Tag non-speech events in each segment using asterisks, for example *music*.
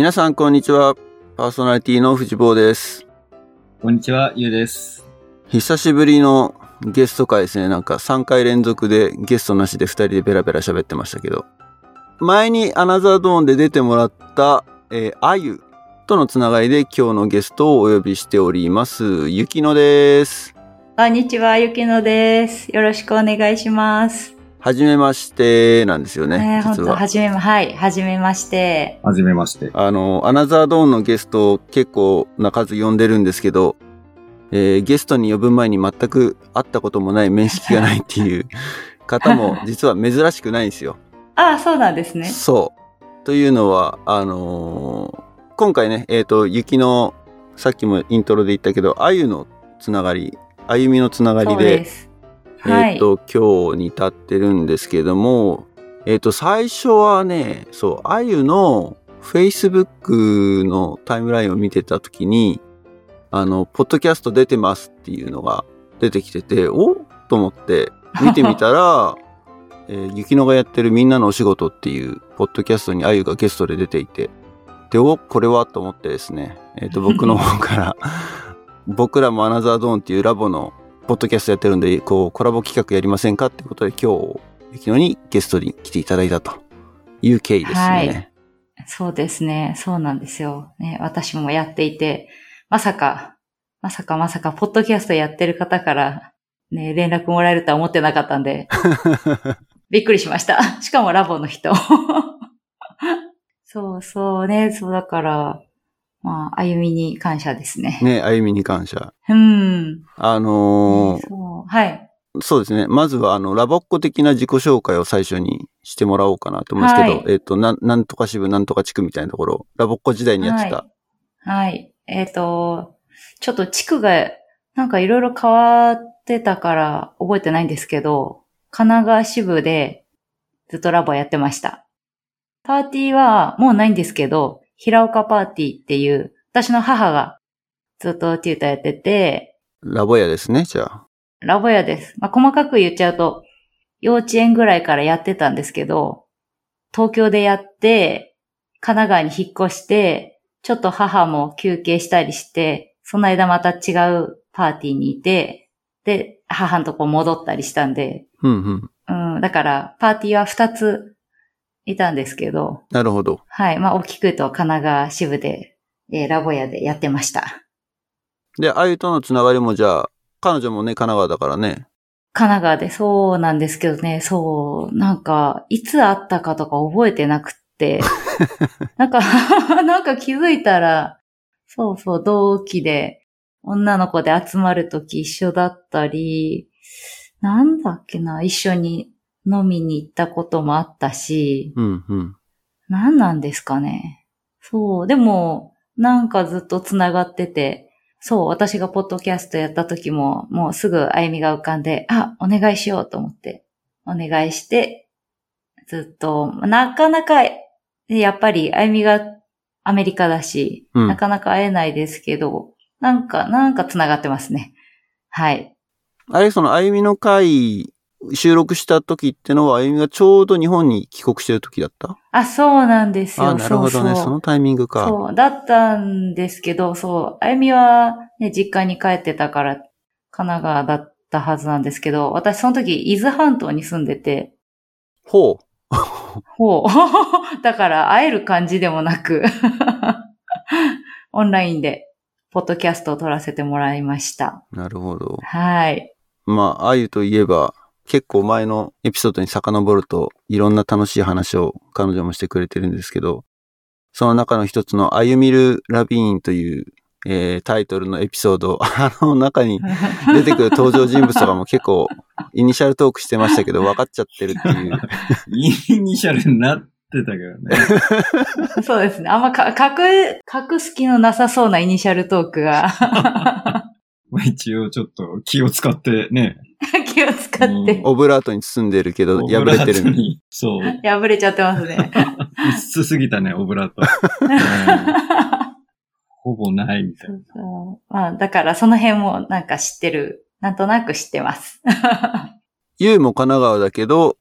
皆さん、こんにちは。パーソナリティの藤坊です。こんにちは、ゆうです。久しぶりのゲスト会ですね。なんか3回連続でゲストなしで2人でベラベラ喋ってましたけど。前にアナザードーンで出てもらった、えー、あゆとのつながりで今日のゲストをお呼びしております。ゆきのです。こんにちは、ゆきのです。よろしくお願いします。はじめましてなんですよね。ね、本当実は。はじめま、はい、はじめまして。はじめまして。あの、アナザードーンのゲストを結構な数呼んでるんですけど、えーゲストに呼ぶ前に全く会ったこともない面識がないっていう *laughs* 方も実は珍しくないんですよ。ああ、そうなんですね。そう。というのは、あのー今回ね、えっ、と、雪の、さっきもイントロで言ったけど、あゆのつながり、あゆみのつながりそうで、です。はい。えっ、と、今日に立ってるんですけども、えっ、と、最初はね、そう、あゆの Facebook のタイムラインを見てたときに、あの、ポッドキャスト出てますっていうのが出てきてて、おと思って見てみたら、*laughs* えー、雪乃がやってるみんなのお仕事っていうポッドキャストにあゆがゲストで出ていて、で、お、これは？と思ってですね、えっ、と、僕の方から、*laughs* 僕らもアナザードーンっていうラボのポッドキャストやってるんで、こう、コラボ企画やりませんかってことで今日、雪乃にゲストに来ていただいたという経緯ですね。はいそうですね。そうなんですよ。ね、私もやっていて、まさか、まさかまさか、ポッドキャストやってる方から、ね、連絡もらえるとは思ってなかったんで、*laughs* びっくりしました。しかもラボの人。*laughs* そうそうね、そうだから、まあ、歩みに感謝ですね。ね、あゆみに感謝。うん。あのーそう。はい。そうですね。まずは、あの、ラボっ子的な自己紹介を最初にしてもらおうかなと思うんですけど、はいえっ、と、なん、なんとか支部、なんとか地区みたいなところ、ラボっ子時代にやってた。はい。はい。えっ、と、ちょっと地区が、なんかいろいろ変わってたから覚えてないんですけど、神奈川支部でずっとラボやってました。パーティーはもうないんですけど、平岡パーティーっていう、私の母がずっとテューターやってて、ラボ屋ですね、じゃあ。ラボ屋です。まあ、細かく言っちゃうと、幼稚園ぐらいからやってたんですけど、東京でやって、神奈川に引っ越して、ちょっと母も休憩したりして、その間また違うパーティーにいて、で、母のとこ戻ったりしたんで、うんうん。うん、だから、パーティーは二ついたんですけど、なるほど。はい、まあ、大きく言うと神奈川支部で、えーラボ屋でやってました。で、あゆとのつながりもじゃあ、彼女もね、神奈川だからね。神奈川で、そうなんですけどね、そう、なんか、いつ会ったかとか覚えてなくって、*laughs* なんか、*laughs* なんか気づいたら、そうそう、同期で、女の子で集まるとき一緒だったり、なんだっけな、一緒に飲みに行ったこともあったし、うんうん。何なんですかね。そう、でも、なんかずっと繋がってて、そう、私がポッドキャストやった時も、もうすぐあゆみが浮かんで、あ、お願いしようと思って、お願いして、ずっと、なかなか、やっぱりあゆみがアメリカだし、うんなかなか会えないですけど、なんか、なんか繋がってますね。はい。あれ、その、あゆみの会、収録した時ってのは、あゆみがちょうど日本に帰国してる時だった？あ、そうなんですよ。あなるほどねそのタイミングか。そう、だったんですけど、そう、あゆみは、ね、実家に帰ってたから、神奈川だったはずなんですけど、私その時、伊豆半島に住んでて、ほう。ほう。*laughs* だから、会える感じでもなく、*laughs* オンラインで、ポッドキャストを撮らせてもらいました。なるほど。はい。まあ、あゆといえば、結構前のエピソードに遡ると、いろんな楽しい話を彼女もしてくれてるんですけど、その中の一つの、あゆみるラビーンという、えータイトルのエピソード、*laughs* あの中に出てくる登場人物とかも結構、イニシャルトークしてましたけど、分かっちゃってるっていう。イニシャルになってたけどね。*laughs* そうですね。あんまか隠、隠す気のなさそうなイニシャルトークがまあ一応ちょっと気を使ってね。気を使って *laughs* オブラートに包んでるけど、破れてオブラートる。に。そう。*laughs* 破れちゃってますね。*laughs* 薄すぎたね、オブラート。うんほぼないみたいな。そうまあ、だからその辺もなんか知ってる。なんとなく知ってます。ゆうも神奈川だけど、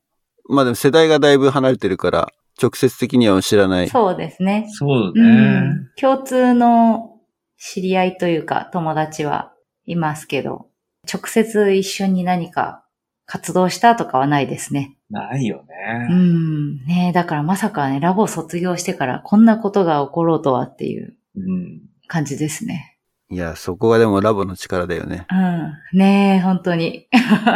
まあでも世代がだいぶ離れてるから、直接的には知らない。そうですね。そううね。ん。共通の知り合いというか友達はいますけど、直接一緒に何か活動したとかはないですね。ないようね。ん。ねだからまさかね、ラボ卒業してからこんなことが起ころうとはっていううん。感じですね。いや、そこがでもラボの力だよね。うん。ねえ、本当に。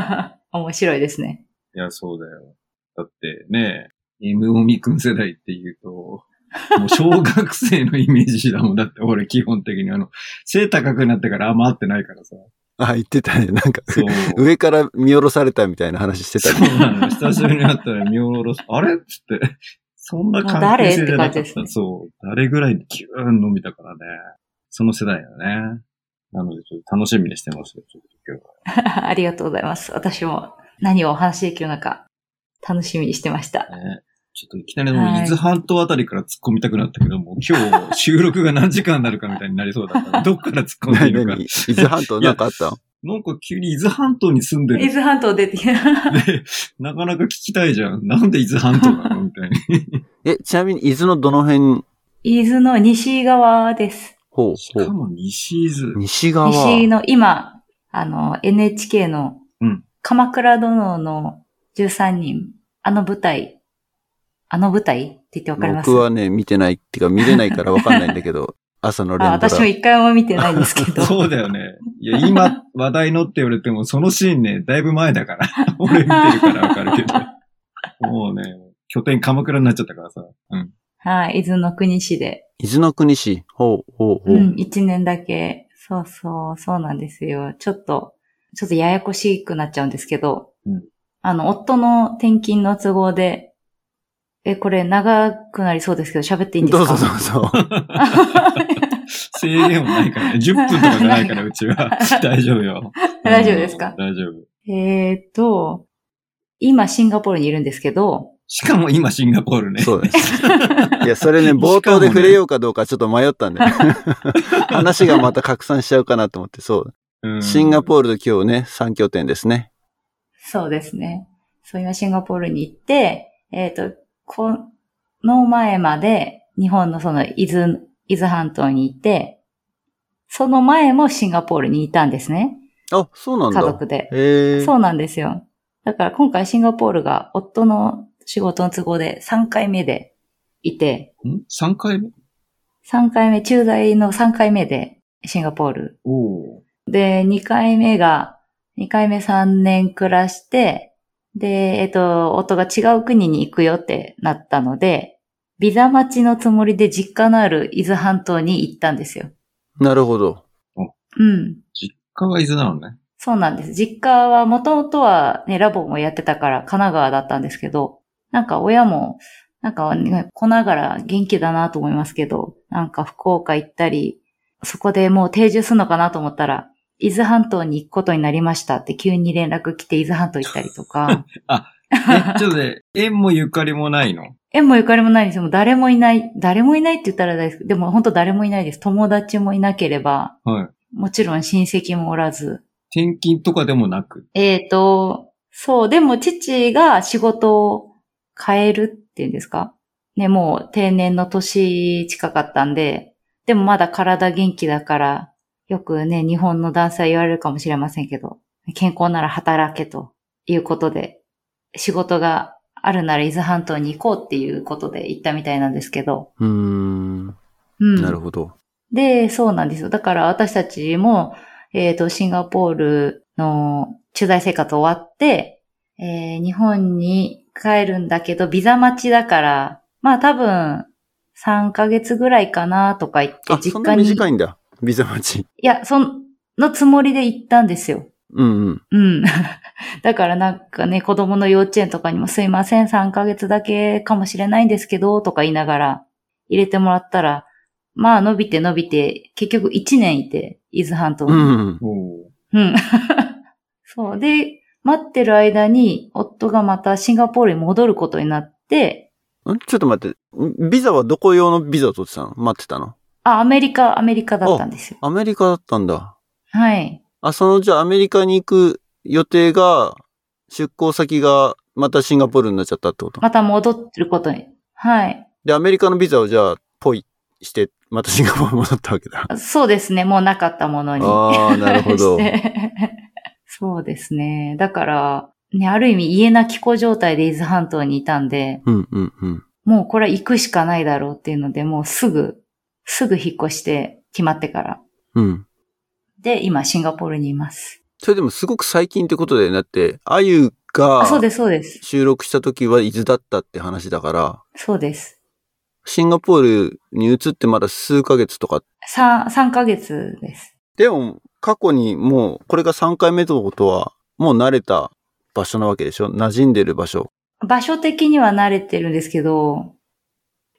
*laughs* 面白いですね。いや、そうだよ。だってね、M オミくん世代って言うと、もう小学生のイメージだもん。だって俺基本的にあの、背高くなってからあんま会ってないからさ。あ、言ってたね。なんか、そう。*laughs* 上から見下ろされたみたいな話してたそね。うなの。久しぶりに会ったら見下ろす。あれっつって。そんな関係性じゃなかった。誰って感じですねそう。誰ぐらいでキューン伸びたからね。その世代だね。なのでちょっと楽しみにしてますよ。ちょっと今日 *laughs* ありがとうございます。私も何をお話しできるのか楽しみにしてました。はね。ちょっといきなりもうはい伊豆半島あたりから突っ込みたくなったけども、今日収録が何時間になるかみたいになりそうだから、*laughs* どっから突っ込んでいいのか。伊豆半島なんかあったの？なんか急に伊豆半島に住んでる伊豆半島出てきた。で、なかなか聞きたいじゃん。なんで伊豆半島なのみたいに。*laughs* え、ちなみに伊豆のどの辺、伊豆の西側です。ほう、しほう。かも西伊豆。西側。西の今、あの、NHK のうん、鎌倉殿の13人、あの舞台、あの舞台って言ってわかります？僕はね、見てないっていうか見れないからわかんないんだけど、*laughs* 朝の連あドラ。私も一回も見てないんですけど。*laughs* そうだよね。いや、今、話題のって言われても、そのシーンね、だいぶ前だから。*laughs* 俺見てるからわかるけど。もうね、拠点鎌倉になっちゃったからさ。うん。はい、伊豆の国市で。伊豆の国市。ほう、ほう、ほう。うん、一年だけ。そうそう、そうなんですよ。ちょっと、ちょっとややこしくなっちゃうんですけど、うんあの、夫の転勤の都合で、え、これ長くなりそうですけど、喋っていいんですか？どうぞどうぞ。制限もないからね。*laughs* 10分とかじゃないから、うちは。*laughs* 大丈夫よ。*laughs* 大丈夫ですか？うん大丈夫。えーっと、今シンガポールにいるんですけど、しかも今シンガポールね。そうです。いや、それね、冒頭で触れようかどうかちょっと迷ったんだよね。話がまた拡散しちゃうかなと思って、そう。うんシンガポールと今日ね、3拠点ですね。そうですね。そう、今シンガポールに行って、えーっと、この前まで日本のその伊豆、伊豆半島にいて、その前もシンガポールにいたんですね。あ、そうなんだ。家族で。そうなんですよ。だから今回シンガポールが夫の仕事の都合で3回目でいて、ん ?3 回目？3回目、駐在の3回目でシンガポール。で、2回目が、2回目3年暮らして、で、えっと、夫が違う国に行くよってなったので、ビザ待ちのつもりで実家のある伊豆半島に行ったんですよ。なるほど。うん。実家が伊豆なのね。そうなんです。実家はもともとはね、ラボもやってたから神奈川だったんですけど、なんか親も、なんか、ね、来ながら元気だなと思いますけど、なんか福岡行ったり、そこでもう定住するのかなと思ったら、伊豆半島に行くことになりましたって急に連絡来て伊豆半島行ったりとか、*laughs* え、ちょっとね、*laughs* 縁もゆかりもないの？縁もゆかりもないんですよ。もう誰もいない。誰もいないって言ったら大です。でも本当誰もいないです。友達もいなければ、はい。もちろん親戚もおらず、転勤とかでもなく？えーと、そう、でも父が仕事を変えるっていうんですか？ね、もう定年の年近かったんで、でもまだ体元気だから、よくね、日本の男性は言われるかもしれませんけど、健康なら働けということで、仕事があるなら伊豆半島に行こうっていうことで行ったみたいなんですけど、うーん。うん。なるほど。で、そうなんですよ。だから私たちも、えっ、と、シンガポールの駐在生活終わって、えー日本に帰るんだけど、ビザ待ちだから、まあ多分、3ヶ月ぐらいかなとか言って、あ、そんな実家に。短いんだ。ビザ待ち。いや、そのつもりで行ったんですよ。うんうん。うん。*laughs* だからなんかね、子供の幼稚園とかにもすいません、3ヶ月だけかもしれないんですけど、とか言いながら入れてもらったら、まあ伸びて伸びて、結局1年いて、伊豆半島に。うんうん。おうん。*laughs* そう。で、待ってる間に、夫がまたシンガポールに戻ることになって、ん？ちょっと待って。んビザはどこ用のビザを取ってたの？待ってたの？あ、アメリカ、アメリカだったんですよ。アメリカだったんだ。はい。あ、その、じゃあアメリカに行く予定が、出向先がまたシンガポールになっちゃったってこと？また戻ることにはい。で、アメリカのビザをじゃあ、ポイして、またシンガポール戻ったわけだ。そうですね。もうなかったものに。ああ、なるほど *laughs* そうですね。だから、ね、ある意味家な気候状態で伊豆半島にいたんで、うんうんうん。もうこれは行くしかないだろうっていうので、もうすぐ、すぐ引っ越して決まってから。うん。で、今シンガポールにいます。それでもすごく最近ってことだよね。だって、あゆがあ、そうです、そうです。収録した時は伊豆だったって話だから、そうです。シンガポールに移ってまだ数ヶ月とか。3、3ヶ月です。でも、過去にもう、これが3回目ということは、もう慣れた場所なわけでしょ？馴染んでる場所？場所的には慣れてるんですけど、い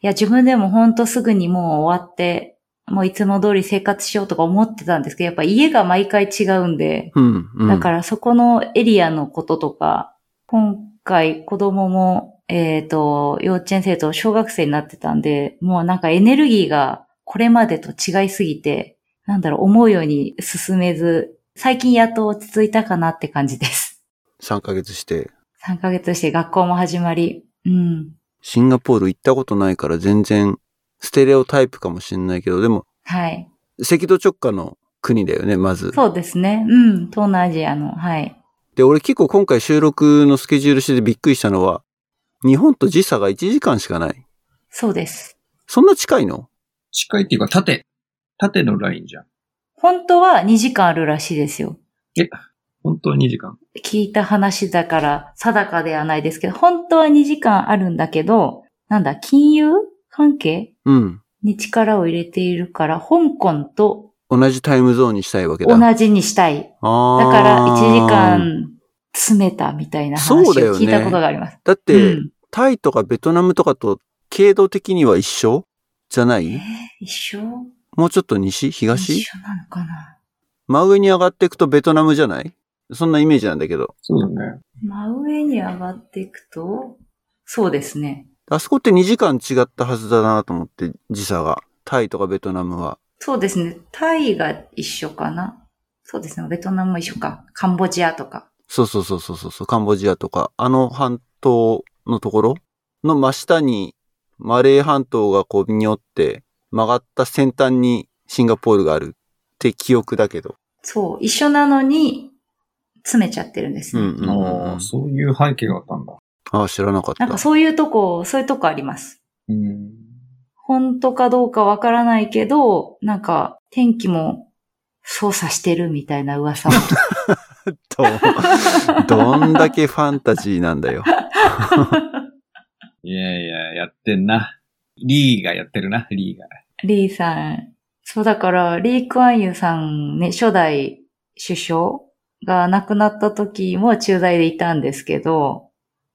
や、自分でもほんとすぐにもう終わって、もういつも通り生活しようとか思ってたんですけど、やっぱ家が毎回違うんで、うん、うん。だからそこのエリアのこととか、今回子供も、えっ、と、幼稚園生と小学生になってたんで、もうなんかエネルギーがこれまでと違いすぎて、なんだろう、思うように進めず、最近やっと落ち着いたかなって感じです。3ヶ月して。3ヶ月して学校も始まり、うん。シンガポール行ったことないから全然、ステレオタイプかもしんないけど、でも、はい。赤道直下の国だよね、まず。そうですね。うん。東南アジアの、はい。で、俺結構今回収録のスケジュールしててびっくりしたのは、日本と時差が1時間しかない。そうです。そんな近いの？近いっていうか、縦。縦のラインじゃん。本当は2時間あるらしいですよ。本当は2時間。聞いた話だから定かではないですけど、本当は2時間あるんだけど、なんだ、金融関係うん。に力を入れているから、香港と同じタイムゾーンにしたいわけだ。同じにしたい。あーだから1時間詰めたみたいな話を聞いたことがあります。だって、うんタイとかベトナムとかと、経度的には一緒？じゃない？えー一緒？もうちょっと西？一東緒なのかな？真上に上がっていくとベトナムじゃない？そんなイメージなんだけど。そうだね。真上に上がっていくと、そうですね。あそこって2時間違ったはずだなと思って、時差が。タイとかベトナムは。そうですね。タイが一緒かな。そうですね。ベトナムも一緒か。カンボジアとか。そうそうそうそうそう、カンボジアとか、あの半島のところの真下に、マレー半島がこうによって曲がった先端にシンガポールがあるって記憶だけど。そう。一緒なのに、詰めちゃってるんですね。うんうんうんああ、そういう背景があったんだ。ああ、知らなかった。なんかそういうとこ、そういうとこあります。うん。本当かどうかわからないけど、なんか天気も操作してるみたいな噂も。*laughs* ど、どんだけファンタジーなんだよ。*laughs* いやいや、やってんな。リーがやってるな、リーが。リーさん。そうだから、リー・クアンユーさんね、初代首相が亡くなった時も駐在でいたんですけど、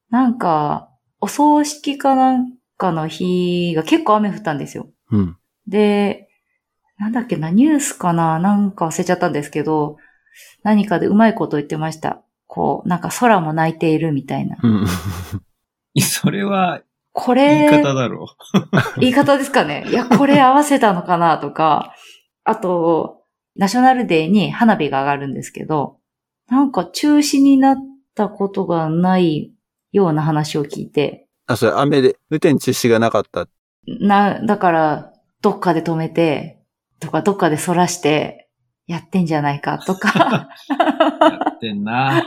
なんか、お葬式かなんかの日が結構雨降ったんですよ。うん。で、なんだっけな、ニュースかな？なんか忘れちゃったんですけど、何かでうまいこと言ってました。こう、なんか空も泣いているみたいな。うん。*laughs* それは、こ言いれ、方だろ *laughs* 言い方ですかねいや、これ合わせたのかなとか、あと、ナショナルデーに花火が上がるんですけど、なんか中止になったことがないような話を聞いて、あ、それ雨で、雨天中止がなかった。な、だから、どっかで止めて、とか、どっかで反らして、やってんじゃないかとか、やってんな。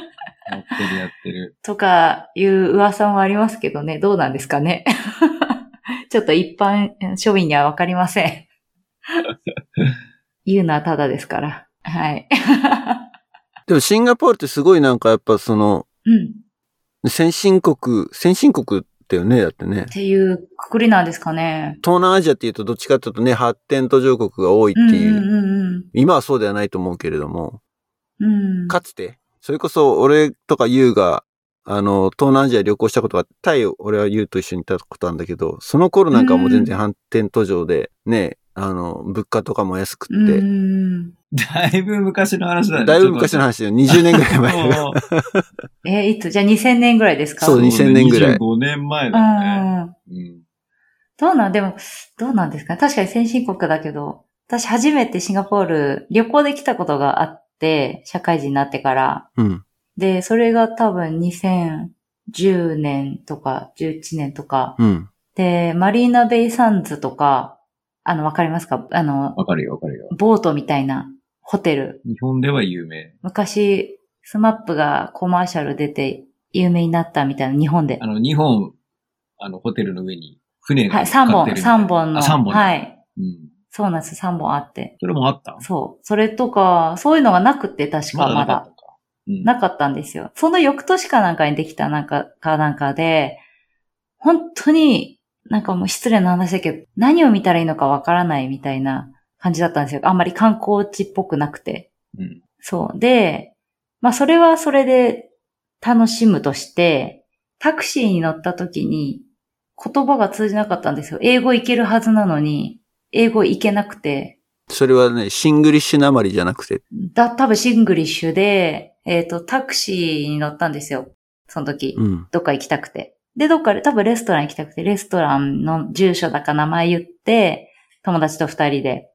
やってるやってる。とかいう噂もありますけどね、どうなんですかね。ちょっと一般庶民にはわかりません。言うのはただですから。はい。でもシンガポールってすごいなんかやっぱその、うん。先進国、先進国だよね、だってねっ。ていうくくりなんですかね。東南アジアっていうとどっちかっていうとね、発展途上国が多いってうんいう。うん今はそうではないと思うけれども、うんうん。かつて、それこそ俺とかユウが、あの、東南アジア旅行したことが、タイを俺はユウと一緒に行ったことあるんだけど、その頃なんかはもう全然発展途上で、ね、あの、物価とかも安くうんって、うんだいぶ昔の話だね。だいぶ昔の話だよ。20年ぐらい前。*laughs* え、いつ？じゃあ2000年ぐらいですか？そう2000年ぐらい25年前うだよね。ん。うん。どうなん、でも、どうなんですか？ね確かに先進国だけど、私初めてシンガポール旅行で来たことがあって、社会人になってから。うん。で、それが多分2010年とか11年とか、うん。で、マリーナベイサンズとか、あの、わかりますか？あの、わかるよわかるよ。ボートみたいなホテル。日本では有名。昔、スマップがコマーシャル出て有名になったみたいな、日本であ。の、日本、あの、ホテルの上に船がはい、3本、乗っかってるみたいな3本の。あ、3本。。はいい。うん。そうなんです、3本あって。それもあったそう。それとか、そういうのがなくて、確かまだなかった。か。うん。なかったんですよ。その翌年かなんかにできたなんか、かなんかで、本当になんかもう失礼な話だけど、何を見たらいいのかわからないみたいな感じだったんですよ。あんまり観光地っぽくなくて。うん。そう。で、まあそれはそれで楽しむとして、タクシーに乗った時に言葉が通じなかったんですよ。英語いけるはずなのに、英語いけなくて、それはね、シングリッシュなまりじゃなくて。だ、多分シングリッシュで、えっ、と、タクシーに乗ったんですよ。その時。うん。どっか行きたくて。で、どっかで、多分レストラン行きたくて、レストランの住所だか名前言って、友達と二人で。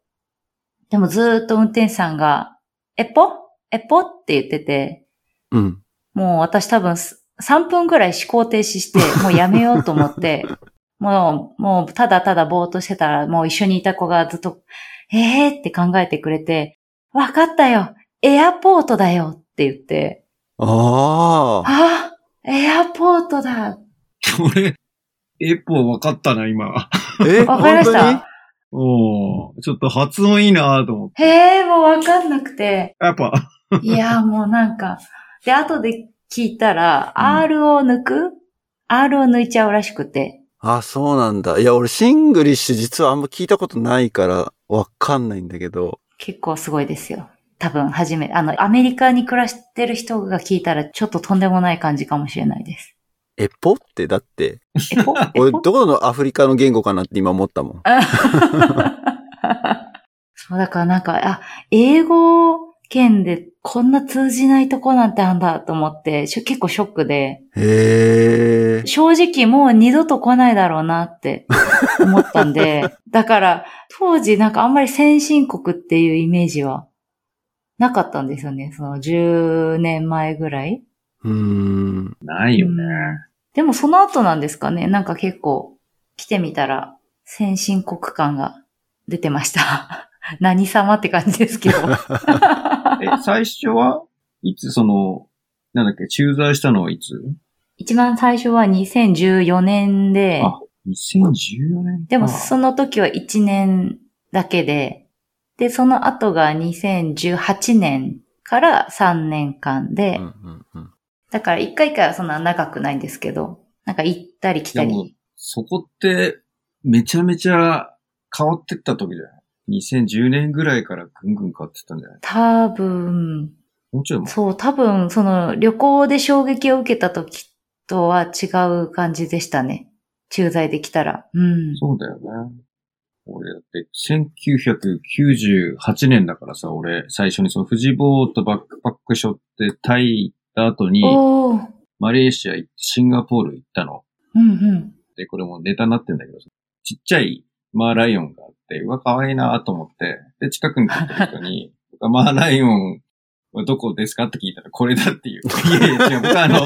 でもずーっと運転手さんが、えっぽ？えっぽ？って言ってて、うん。もう私多分す3分ぐらい思考停止して、*laughs* もうやめようと思って、もう、もうただただぼーっとしてたら、もう一緒にいた子がずっと、えーって考えてくれて、わかったよ。エアポートだよって言って、ああ。あエアポートだ俺、エポ分かったな、今。え？*laughs* わかりましたおーちょっと発音いいなと思って。へえ、もうわかんなくて。やっぱ、いや、もうなんか。で、後で聞いたら、うん R を抜く ?R を抜いちゃうらしくて。あ、そうなんだ。いや、俺シングリッシュ実はあんま聞いたことないからわかんないんだけど。結構すごいですよ。多分、初め、あの、アメリカに暮らしてる人が聞いたら、ちょっととんでもない感じかもしれないです。エポ？ってだって、*laughs* 俺どこのアフリカの言語かなって今思ったもん。*laughs* そう、だからなんか、あ、英語圏でこんな通じないとこなんてあんだと思って、結構ショックで、へえ。正直もう二度と来ないだろうなって *laughs* 思ったんで、だから当時なんかあんまり先進国っていうイメージはなかったんですよね。その10年前ぐらい。うーん。ないよね。でもその後なんですかね。なんか結構来てみたら先進国感が出てました。*laughs* 何様って感じですけど。*laughs* え、最初はいつその、なんだっけ、駐在したのはいつ？一番最初は2014年で、あ ?2014 年かでもその時は1年だけで、で、その後が2018年から3年間で、うんうんうんだから1回からそんな長くないんですけど、なんか行ったり来たでもり。そこって、めちゃめちゃ変わってった時じゃない？2010年ぐらいからぐんぐん変わってったんじゃない？多分、もうちょい前そう、多分、その旅行で衝撃を受けた時とは違う感じでしたね。駐在できたら。うん。そうだよね。俺だって、1998年だからさ、俺、最初にその富士ボートバックパックショってタイ行った後に。マレーシア行ってシンガポール行ったの。うんうん。で、これもネタになってんだけど、ちっちゃいマーライオンがあって、うわ、可愛いなと思って、で、近くに来た人に、*laughs* マーライオンはどこですか？って聞いたら、これだっていう。*laughs* いやいや、違う、僕あの、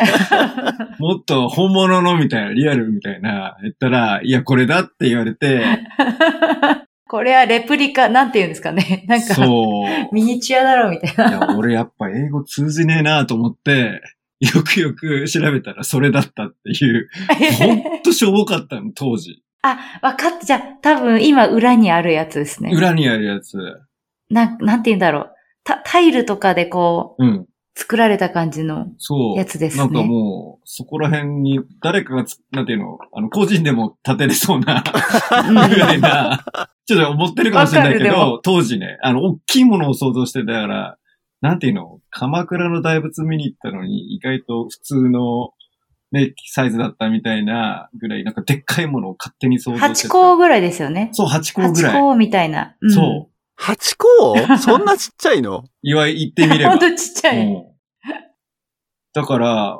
*laughs* もっと本物のみたいな、リアルみたいな、言ったら、いや、これだって言われて、これはレプリカ、なんて言うんですかね。*laughs* なんか、そう。ミニチュアだろうみたいいな。や、俺やっぱ英語通じねえなと思って、*laughs* よくよく調べたらそれだったっていう、*laughs* ほんとしょぼかったの、当時。あ、わかった。じゃあ、多分今裏にあるやつですね。裏にあるやつ。な、なんて言うんだろう。タタイルとかでこう、うん。作られた感じのそう。やつですね。なんかもう、そこら辺に誰かがつ、なんていうの、あの、個人でも立てれそうな、うんぐらいな、ちょっと思ってるかもしれないけど、当時ね、あの、大きいものを想像してたから、なんていうの、鎌倉の大仏見に行ったのに、意外と普通の、ね、サイズだったみたいなぐらい、なんかでっかいものを勝手に想像して8た。個ぐらいですよね。そう、8個ぐら8い。個みたいな。うん、そう。八個そんなちっちゃいの？*laughs* いわ言ってみれば。ほんとちっちゃい。うんだから、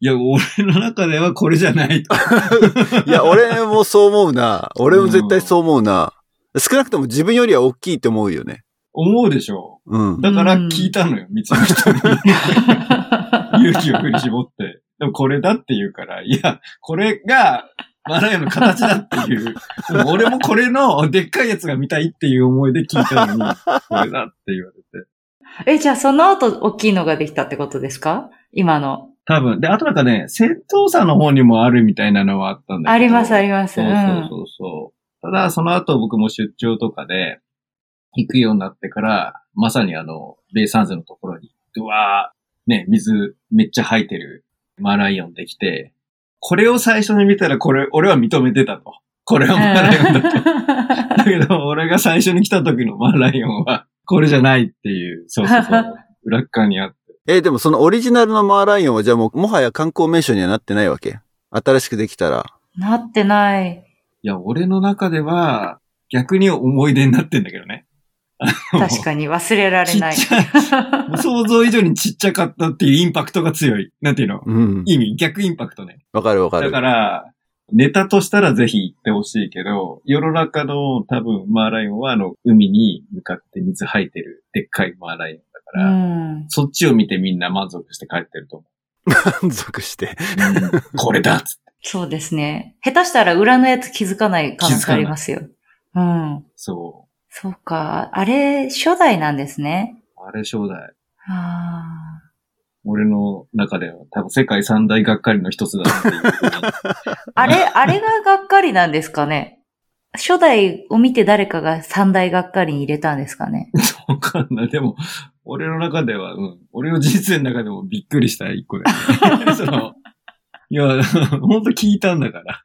いや、俺の中ではこれじゃないと。*laughs* いや、俺もそう思うな。俺も絶対そう思うな。少なくとも自分よりは大きいって思うよね。思うでしょうん。だから聞いたのよ、道の人に。*laughs* 勇気を振り絞って。でもこれだって言うから、いや、これがマーライオンの形だっていう。もう俺もこれのでっかいやつが見たいっていう思いで聞いたのに、これだって言われて。え、じゃあその後大きいのができたってことですか？今の。多分。で、あとなんかね、戦闘車の方にもあるみたいなのはあったんだけど。ありますあります。そううそうんそうそう。ただ、その後僕も出張とかで行くようになってから、まさにあの、ベイサンズのところに、うわー、ね、水めっちゃ入ってるマーライオンできて、これを最初に見たらこれ、俺は認めてたと。これはマーライオンだと。だけど、俺が最初に来た時のマーライオンは、これじゃないっていう、そうそうそう。*laughs* 裏っ側にあって。え、でもそのオリジナルのマーライオンはじゃあもう、もはや観光名所にはなってないわけ？新しくできたら。なってない。いや、俺の中では、逆に思い出になってんだけどね。確かに忘れられない。想像以上にちっちゃかったっていうインパクトが強い。なんていうの？うん。意味、逆インパクトね。わかるわかる。だから、ネタとしたらぜひ行ってほしいけど、世の中の多分マーライオンはあの、海に向かって水吐いてるでっかいマーライオンだかうら、ん。そっちを見てみんな満足して帰ってると思満足して。う。うんこれだっつって。そうですね。下手したら裏のやつ気づかない可能性ありますよ。うん。そそうか。あれ、初代なんですね。う。あれ正代。あ俺の中では多分世界三大がっかりの一つだな *laughs* あれ、あれががっかりなんですかね？初代を見て誰かが三代がっかりに入れたんですかね？*laughs* わかんない。でも、俺の中では、うん。俺の人生の中でもびっくりした一個だよね。*laughs* その、いや、ほんと聞いたんだから。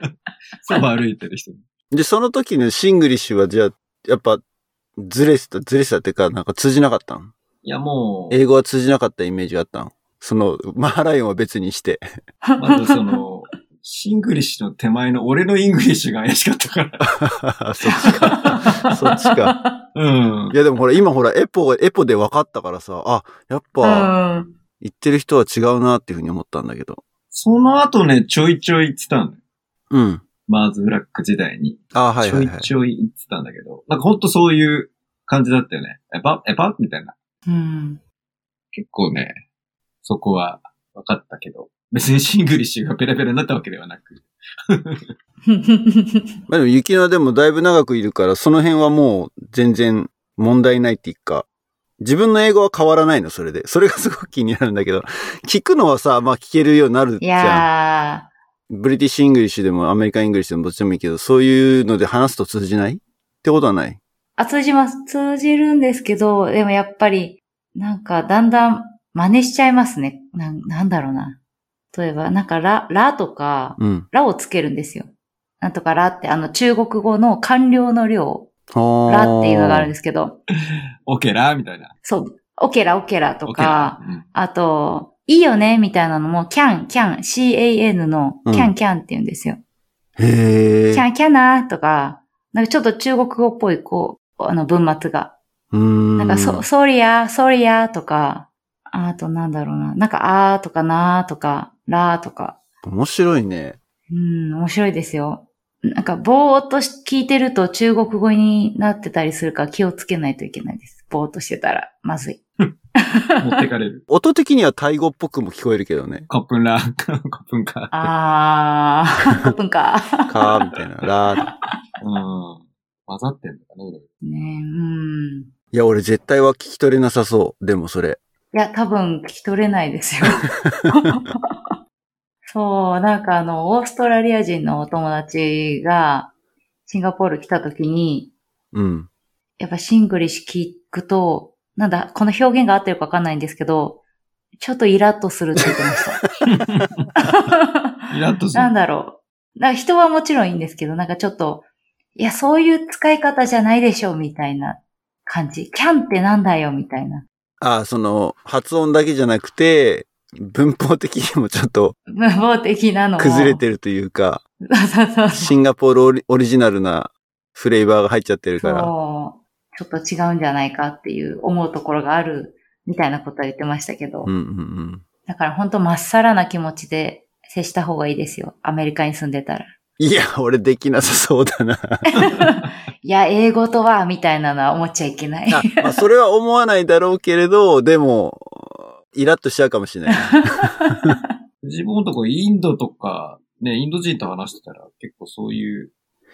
*laughs* そう歩いてる人に。で、その時のシングリッシュはじゃあ、やっぱ、ずれてた、ずれてたっていうか、なんか通じなかったんいや、もう、英語は通じなかったイメージがあったんその、マーライオンは別にして。*laughs* まずその、シングリッシュの手前の俺のイングリッシュが怪しかったから。*laughs* そっちか。そっちか。うんい。やでもほら、今ほら、エポ、エポで分かったからさ、あ、やっうぱ、ん。言ってる人は違うなっていうふうに思ったんだけど。その後ね、ちょいちょい言ってたんだよ。うん。マーズブラック時代に。あはいはいはい。ちょいちょい言ってたんだけど、なんかほんとそういう感じだったよね。エパ？エパ？みたいな。うん。結構ね、そこは分かったけど、別にシングリッシュがペラペラになったわけではなく。*laughs* まあでも、雪菜でもだいぶ長くいるから、その辺はもう全然問題ないっていうか、自分の英語は変わらないの、それで。それがすごく気になるんだけど、*laughs* 聞くのはさ、まあ聞けるようになるいじゃやん。ブリティッシュ・イングリッシュでもアメリカン・イングリッシュでもどっちでもいいけど、そういうので話すと通じないってことはない？ー。あ、通じます。通じるんですけど、でもやっぱり、なんかだんだん真似しちゃいますね。なんなんだろうな。例えば、なんかラ、ラとか、うん。ラをつけるんですよ。なんとかラって、あの中国語の官僚の量、はラっていうのがあるんでですけど、オケラみたいな。そう、オケラオケラとか、。うんあと、いいよねみたいなのも、キャン、キャン、CAN のうんキャンキャンって言うんですよ。へえ。キャンキャンなとか、なんかちょっと中国語っぽい、こう、あの文末が。うーん。なんか、そ、ソリや、ソリやとか、あとなんだろうな。なんか、あーとかなーとか、らーとか。面白いね。うん、面白いですよ。なんか、ぼーっとし聞いてると中国語になってたりするから気をつけないといけないです。ぼーっとしてたら、まずい。持ってかれる。*laughs* 音的にはタイ語っぽくも聞こえるけどね。コップンラー、コップンカー。あー、カップンか。カーみたいな。ラー。うん。混ざってんのかね、いろいろ。ねうん。いや、俺絶対は聞き取れなさそう。でもそれ。いや、多分聞き取れないですよ。*laughs* そう、なんかあの、オーストラリア人のお友達がシンガポール来た時に、うん。やっぱシングリッシュ聞くと、なんだ、この表現が合ってるかわかんないんですけど、ちょっとイラッとするって言ってました。イラッとするなんだろう。なんか人はもちろんいいんですけど、なんかちょっと、いや、そういう使い方じゃないでしょ、みたいな感じ。キャンってなんだよ、みたいな。あ、その、発音だけじゃなくて、文法的にもちょっと無謀的なのを。崩れてるというか、そうそうそう。シンガポールオリオリジナルなフレーバーが入っちゃってるから。そう。ちょっと違うんじゃないかっていう思うところがあるみたいなことは言ってましたけど。うんうんうん。だから本当まっさらな気持ちで接した方がいいですよ。アメリカに住んでたら。いや、俺できなさそうだな。*laughs* いや、英語とは、みたいなのは思っちゃいけない。あまあ、それは思わないだろうけれど、でも、イラッとしちゃうかもしれない。*laughs* 自分のとこインドとかね、インド人と話してたら結構そういう、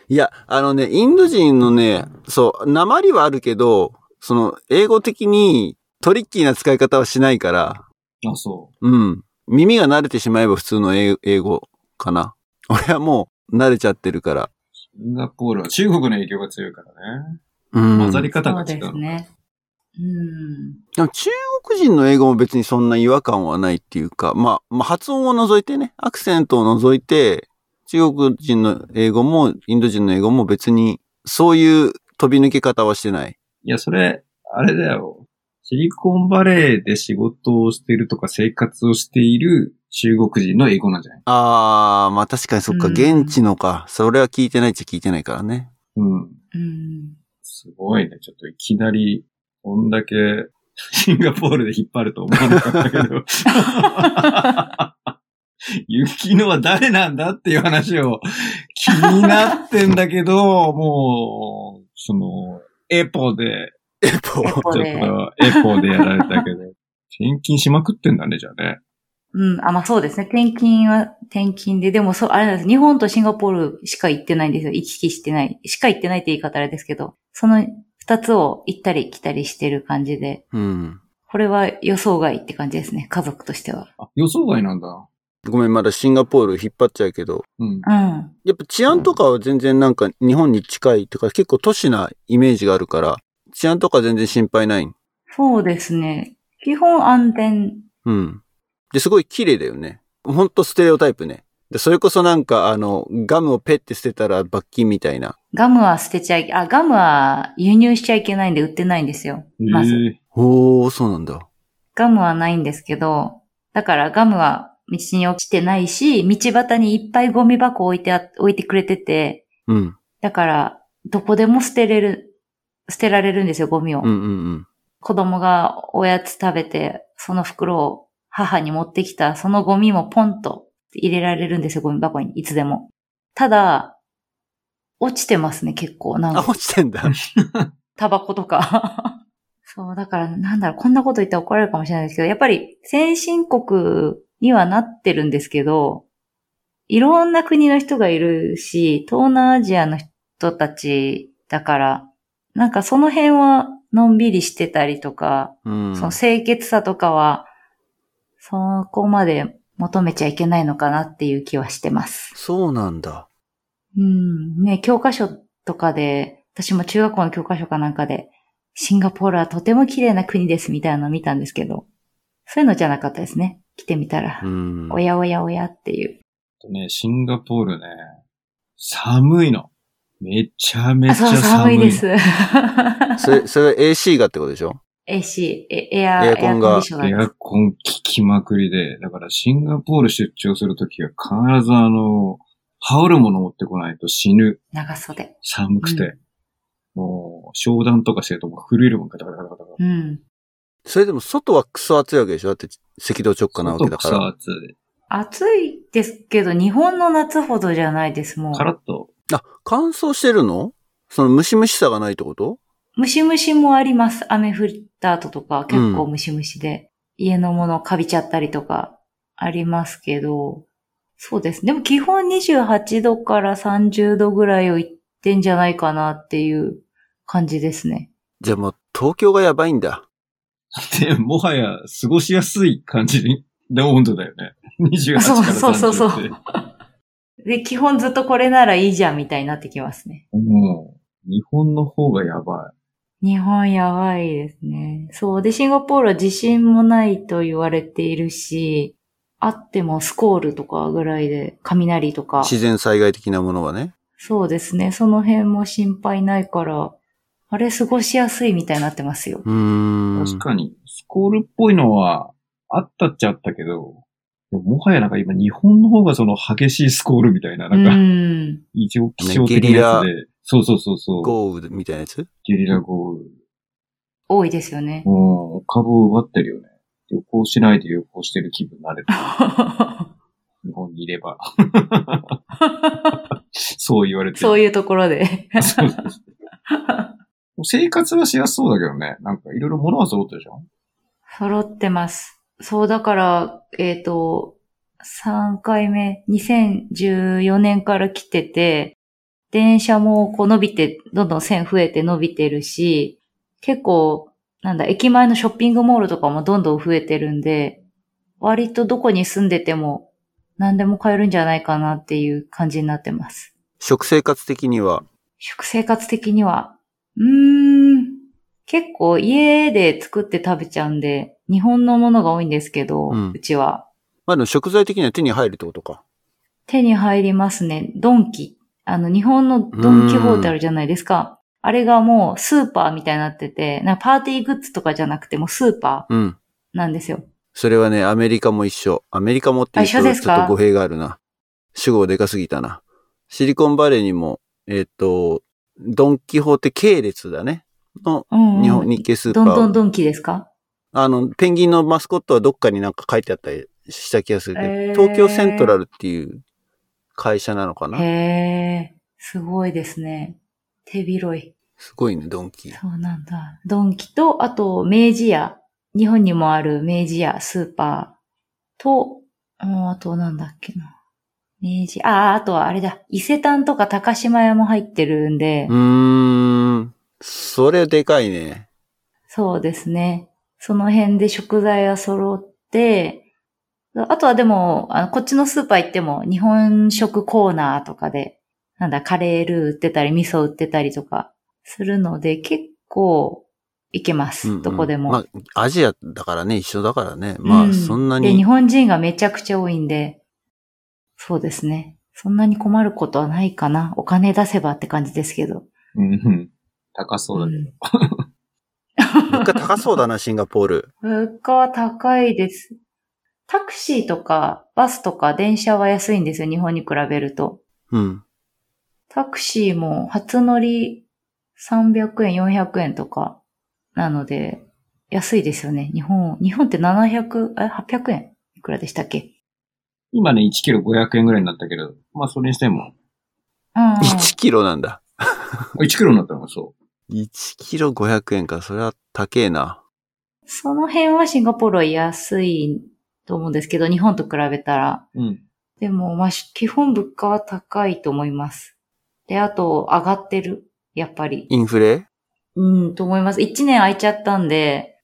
いや、あのね、インド人のね、そう、鉛はあるけど、その、英語的にトリッキーな使い方はしないから、あ、そうん。耳が慣れてしまえば普通の英英語かな。俺はもう慣れちゃってるから。う。シンガポールは中国の影響が強いからね。うん。混ざり方そうが違うの。ですね。うん。でも中国人の英語も別にそんな違和感はないっていうか、まあ、まあ発音を除いてね、アクセントを除いて、中国人の英語もインド人の英語も別にそういう飛び抜け方はしてない。いや、それ、あれだよ。シリコンバレーで仕事をしてるとか生活をしている中国人の英語なんじゃない？あー、まあ確かにそっか、うん現地のか。それは聞いてないっちゃ聞いてないからね。うん。うん。すごいね。ちょっといきなり、こんだけシンガポールで引っ張ると思わなかったけど。雪のは誰なんだっていう話を気になってんだけど、もう、その、エポで、エポちょっで。とエポでやられたけど、転勤しまくってんだね、じゃあね。うん。あ、まあそうですね。転勤は転勤で、でもそう、あれなんです。日本とシンガポールしか行ってないんですよ。行き来してない。しか行ってないって言い方あれですけど、その二つを行ったり来たりしてる感じで、うん。これは予想外って感じですね。家族としては。あ、予想外なんだ。ごめん、まだシンガポール引っ張っちゃうけど、うん。うん。やっぱ治安とかは全然なんか日本に近いとか結構都市なイメージがあるから、治安とか全然心配ない？そうですね。基本安全。うん。で、すごい綺麗だよね。ほんとステレオタイプね。で、それこそなんかあの、ガムをペッて捨てたら罰金みたいな。ガムは捨てちゃい、あ、ガムは輸入しちゃいけないんで売ってないんですよ。まず。ええおー、そうなんだ。ガムはないんですけど、だからガムは道に落ちてないし、道端にいっぱいゴミ箱置いてあ、置いてくれてて、うん。だから、どこでも捨てれる、捨てられるんですよ、ゴミを。うんうんうん。子供がおやつ食べて、その袋を母に持ってきた、そのゴミもポンと入れられるんですよ、ゴミ箱に、いつでも。ただ、落ちてますね、結構。なんあ、か、落ちてんだ。タバコとか。*laughs* そう、だから、なんだろう、こんなこと言ったら怒られるかもしれないですけど、やっぱり先進国にはなってるんですけど、いろんな国の人がいるし、東南アジアの人たちだから、なんかその辺はのんびりしてたりとか、うん。その清潔さとかは、そこまで求めちゃいけないのかなっていう気はしてます。そうなんだ。うん。ね、教科書とかで、私も中学校の教科書かなんかで、シンガポールはとても綺麗な国ですみたいなのを見たんですけど、そういうのじゃなかったですね。来てみたらう、ん。おやおやおやっていう。とね、シンガポールね、寒いの。めちゃめちゃ寒い。寒いです。それ、それは AC がってことでしょ？AC、えエア、エアコンがエアコン効きまくりで、だからシンガポール出張するときは必ずあの、羽織るもの持ってこないと死ぬ。長袖。寒くて。もう、商談とかしてるともう震えるもん、ガタガタガタガタ。うん。それでも外はクソ暑いわけでしょ？だって赤道直下なわけだから。外草暑い。暑いですけど、日本の夏ほどじゃないです、もう。カラッと。あ、乾燥してるの？そのムシムシさがないってこと？ムシムシもあります。雨降った後とか結構ムシムシで、家のものカビちゃったりとかありますけど、そうです。でも基本28度から30度ぐらいをいってんじゃないかなっていう感じですね。じゃあもう東京がやばいんだ。で、もはや過ごしやすい感じの温度だよね。28そうから30って。そうそうそうで、基本ずっとこれならいいじゃんみたいになってきますね。もう、日本の方がやば日本やばいですね。そう。で、シンガポールは地震もないと言われているし、あってもスコールとかぐらいで、雷とか。自然災害的なものはね。そうですね。その辺も心配ないから、あれ過ごしやすいみたいになってますよ。確かに、スコールっぽいのはあったっちゃあったけど、でももはやなんか今日本の方がその激しいスコールみたいな、なんうかん。異常気象的なやつで、そうそうそうそう、豪雨みたいなやつ？ゲリラ豪雨。多いですよね。もう、株を奪ってるよね。旅行しないで旅行してる気分になれる。*laughs* 日本にいれば。そう言われてる。そういうところで。そうそうそう生活はしやすそうだけどね。なんかいろいろ物は揃ってるじゃん揃ってます。そう、だから、えっ、と、3回目、2014年から来てて、電車もこう伸びて、どんどん線増えて伸びてるし、結構、なんだ、駅前のショッピングモールとかもどんどん増えてるんで、割とどこに住んでても何でも買えるんじゃないかなっていう感じになってます。食生活的には？食生活的には、うーん、結構家で作って食べちゃうんで、日本のものが多いんですけど、うんうちは。まあでも食材的には手に入るってことか。手に入りますね。ドンキ。あの、日本のドンキホーテあるじゃないですか。あれがもうスーパーみたいになってて、なんかパーティーグッズとかじゃなくてもうスーパうん。ーなんですよ。それはね、アメリカも一緒。アメリカもってあいうと一緒ですか？ちょっと語弊があるな。主語でかすぎたな。シリコンバレーにも、えっ、と、ドンキホーテ系列だね。のうん、うん。日本、日系スーパー。どんどんドンキですか？あの、ペンギンのマスコットはどっかになんか書いてあったりした気がするけど、へー東京セントラルっていう会社なのかな？へー、すごいですね。手広い。すごいね、ドンキ。そうなんだ。ドンキと、あと、明治屋。日本にもある明治屋、スーパーと、うんあとなんだっけな。明治、ああ、あとはあれだ。伊勢丹とか高島屋も入ってるんで、うーん。それでかいね。そうですね。その辺で食材が揃って、あとはでも、あのこっちのスーパー行っても日本食コーナーとかで、なんだ、カレールー売ってたり、味噌売ってたりとかするので、結構いけます。うんうんどこでも。まあ、アジアだからね、一緒だからね。まあ、うんそんなで、日に。本人がめちゃくちゃ多いんで、そうですね。そんなに困ることはないかな。お金出せばって感じですけど。うんうん。高そうだけど。物価高そうだな、シンガポール。*laughs* 物価は高いです。タクシーとかバスとか電車は安いんですよ。日本に比べると。うん。タクシーも初乗り300円、400円とかなので、安いですよね。日本、日本って700、え、800円？いくらでしたっけ？今ね、1キロ500円ぐらいになったけど、まあそれにしても、うん。1キロなんだ。1キロになったのがそ1キロ500円か。それは高えな。その辺はシンガポールは安いと思うんですけど、日本と比べたら。う。うん。でも、まあ、し基本物価は高いと思います。で、あと、上がってる。やっぱり。インフレ？うん、と思います。一年空いちゃったんで、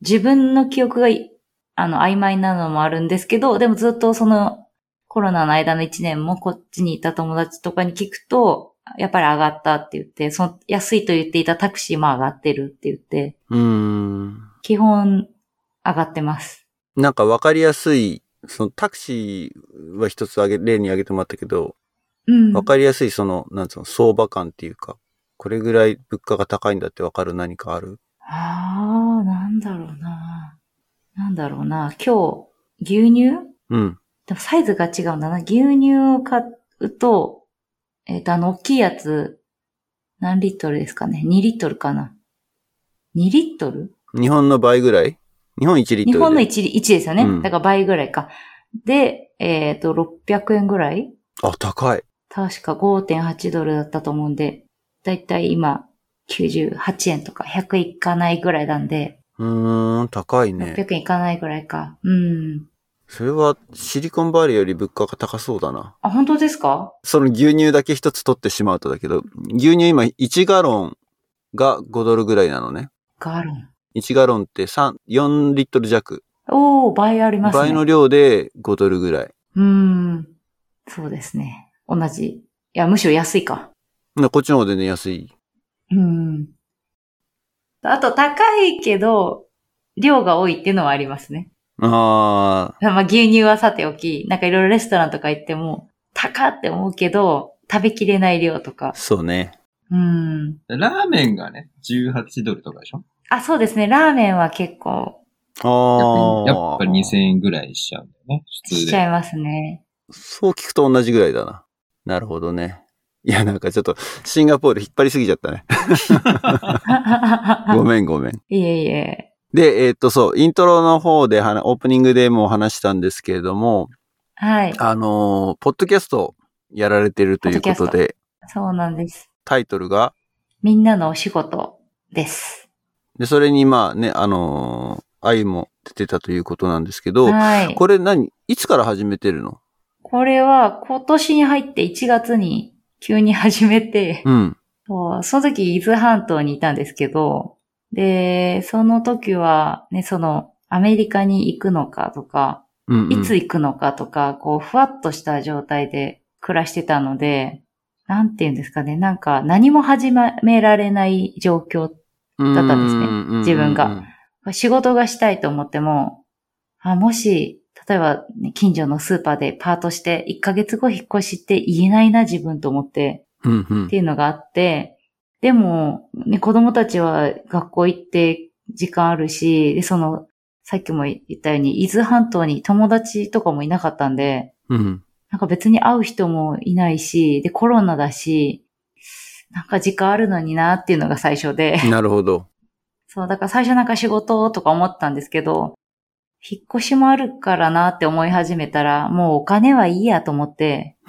自分の記憶がい、あの、曖昧なのもあるんですけど、でもずっとその、コロナの間の一年もこっちにいた友達とかに聞くと、やっぱり上がったって言って、その、安いと言っていたタクシーも上がってるって言って、うーん。基本、上がってます。なんかわかりやすい、そのタクシーは一つあげ、例に挙げてもらったけど、うん。わかりやすいその、なんつうの、相場感っていうか、これぐらい物価が高いんだってわかる何かある？ああ、なんだろうな。なんだろうな。今日、牛乳？うん。でもサイズが違うんだな。牛乳を買うと、えっ、と、あの、大きいやつ、何リットルですかね ?2 リットルかな ?2 リットル？日本の倍ぐらい？日本1リットルで。日本の 1, 1ですよね。うんだから倍ぐらいか。で、えっ、と、600円ぐらい？あ、高い。確か5.8ドルだったと思うんで、だいたい今、98円とか100いかないぐらいなんで、うーん、高いね。600円いかないぐらいか。うん。それはシリコンバレーより物価が高そうだな。あ、本当ですか？その牛乳だけ一つ取ってしまうとだけど、牛乳今1ガロンが5ドルぐらいなのね。ガロン。1ガロンって3、4リットル弱。おー、倍ありますね。倍の量で5ドルぐらい。うーん。そうですね。同じ。いや、むしろ安いか。なこっちの方でね、安い。うん。あと、高いけど、量が多いっていうのはありますね。あまあ、牛乳はさておき、なんかいろいろレストランとか行っても、高って思うけど、食べきれない量とかあ、。そうね。うん。ラーメンがね、18ドルとかでしょ？あ、そうですね。ラーメンは結構ああ。やっぱり2000円ぐらいしちゃうんだよね。普通で。しちゃいますね。そう聞くと同じぐらいだな。なるほどね。いや、なんかちょっと、シンガポール引っ張りすぎちゃったね。*laughs* ごめんごめん。いえいえ。で、えーっと、そう、イントロの方ではな、オープニングでも話したんですけれども、はい。あのーポッドキャストやられてるということで、そうなんです。タイトルが、みんなのお仕事です。で、それにまあね、あのー愛も出てたということなんですけど、はい。これ何いつから始めてるの？これは今年に入って1月に急に始めて、うん。その時伊豆半島にいたんですけど、で、その時はね、そのアメリカに行くのかとか、うん、うん。いつ行くのかとか、こう、ふわっとした状態で暮らしてたので、なんて言うんですかね、なんか何も始められない状況。だったんですねね自分が。仕事がしたいと思っても、あもし、例えば、ね、近所のスーパーでパートして1ヶ月後引っ越しって言えないな自分と思ってうんうんっていうのがあって、でも、ね、子供たちは学校行って時間あるし、で、その、さっきも言ったように、伊豆半島に友達とかもいなかったんで、うん。なんか別に会う人もいないし、で、コロナだし、なんか時間あるのになっていうのが最初で、なるほど。そう、だから最初なんか仕事とか思ったんですけど、引っ越しもあるからなって思い始めたら、もうお金はいいやと思って、*laughs*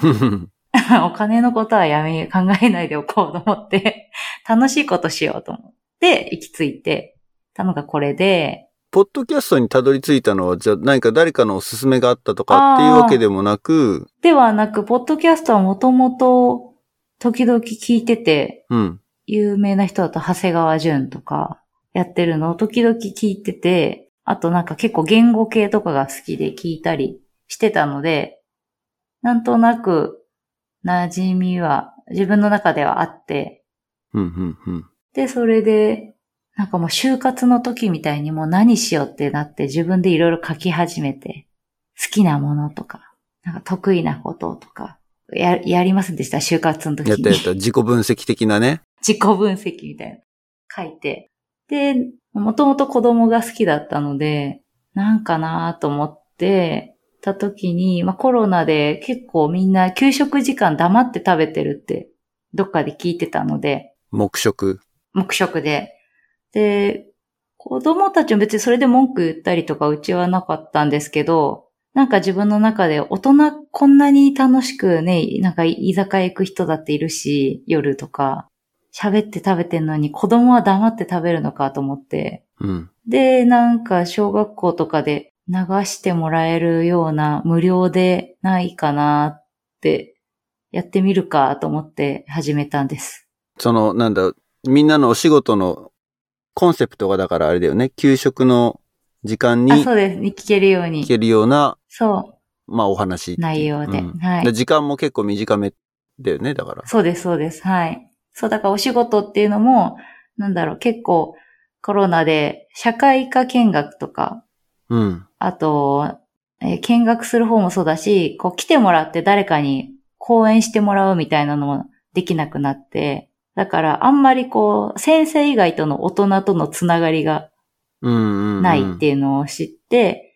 お金のことはやめ、考えないでおこうと思って、楽しいことしようと思って、行き着いて、たのがこれで、ポッドキャストにたどり着いたのは、じゃあ何か誰かのおすすめがあったとかっていうわけでもなく、ではなく、ポッドキャストはもともと、時々聞いてて、うん。有名な人だと長谷川淳とかやってるのを時々聞いてて、あとなんか結構言語系とかが好きで聞いたりしてたので、なんとなく馴染みは自分の中ではあって、うん、うん、うん。で、それで、なんかもう就活の時みたいにもう何しようってなって自分でいろいろ書き始めて、好きなものとか、なんか得意なこととか、や、やりませんでした？就活の時に。やったやった。自己分析的なね。*laughs* 自己分析みたいな。書いて。で、もともと子供が好きだったので、なんかなと思ってた時に、まあコロナで結構みんな給食時間黙って食べてるって、どっかで聞いてたので、黙食。黙食で。で、子供たちも別にそれで文句言ったりとかうちはなかったんですけど、なんか自分の中で大人こんなに楽しくね、なんか居酒屋行く人だっているし、夜とか、喋って食べてんのに子供は黙って食べるのかと思って。うん。で、なんか小学校とかで流してもらえるような無料でないかなってやってみるかと思って始めたんです。その、なんだ、みんなのお仕事のコンセプトがだからあれだよね。給食の時間にあ、そうです。聞けるように聞。けるような、そう。まあお話内容で。うんはいで。時間も結構短めだよね、だから。そうです、そうです。はい。そう、だからお仕事っていうのも、なんだろう、結構コロナで社会科見学とか、うん。あと、えー見学する方もそうだし、こう来てもらって誰かに講演してもらうみたいなのもできなくなって、だからあんまりこう、先生以外との大人とのつながりが。ないっていうのを知って、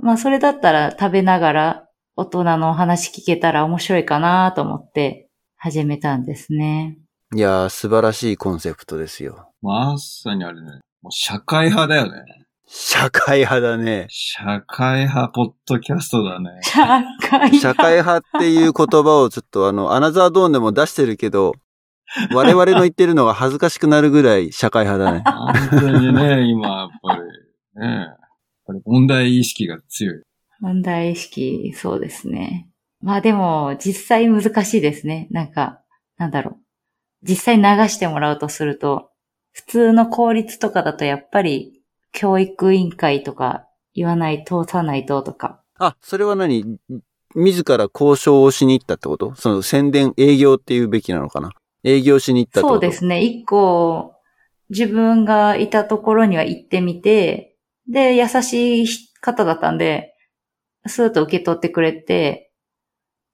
まあそれだったら食べながら大人のお話聞けたら面白いかなと思って始めたんですね。いやー、素晴らしいコンセプトですよ。まさにあれね。もう社会派だよね。社会派だね。社会派ポッドキャストだね。社会社会派っていう言葉をちょっとあの、アナザードーンでも出してるけど、我々の言ってるのが恥ずかしくなるぐらい社会派だね。*laughs* 本当にね、今、やっぱり、ね、やっぱり問題意識が強い。問題意識、そうですね。まあでも、実際難しいですね。なんか、なんだろう。実際流してもらうとすると、普通の公立とかだとやっぱり、教育委員会とか言わない、通さないととか。あ、それは何？自ら交渉をしに行ったってこと？その宣伝、営業っていうべきなのかな？営業しに行ったそうですね。一個、自分がいたところには行ってみて、で、優しい方だったんで、スーッと受け取ってくれて、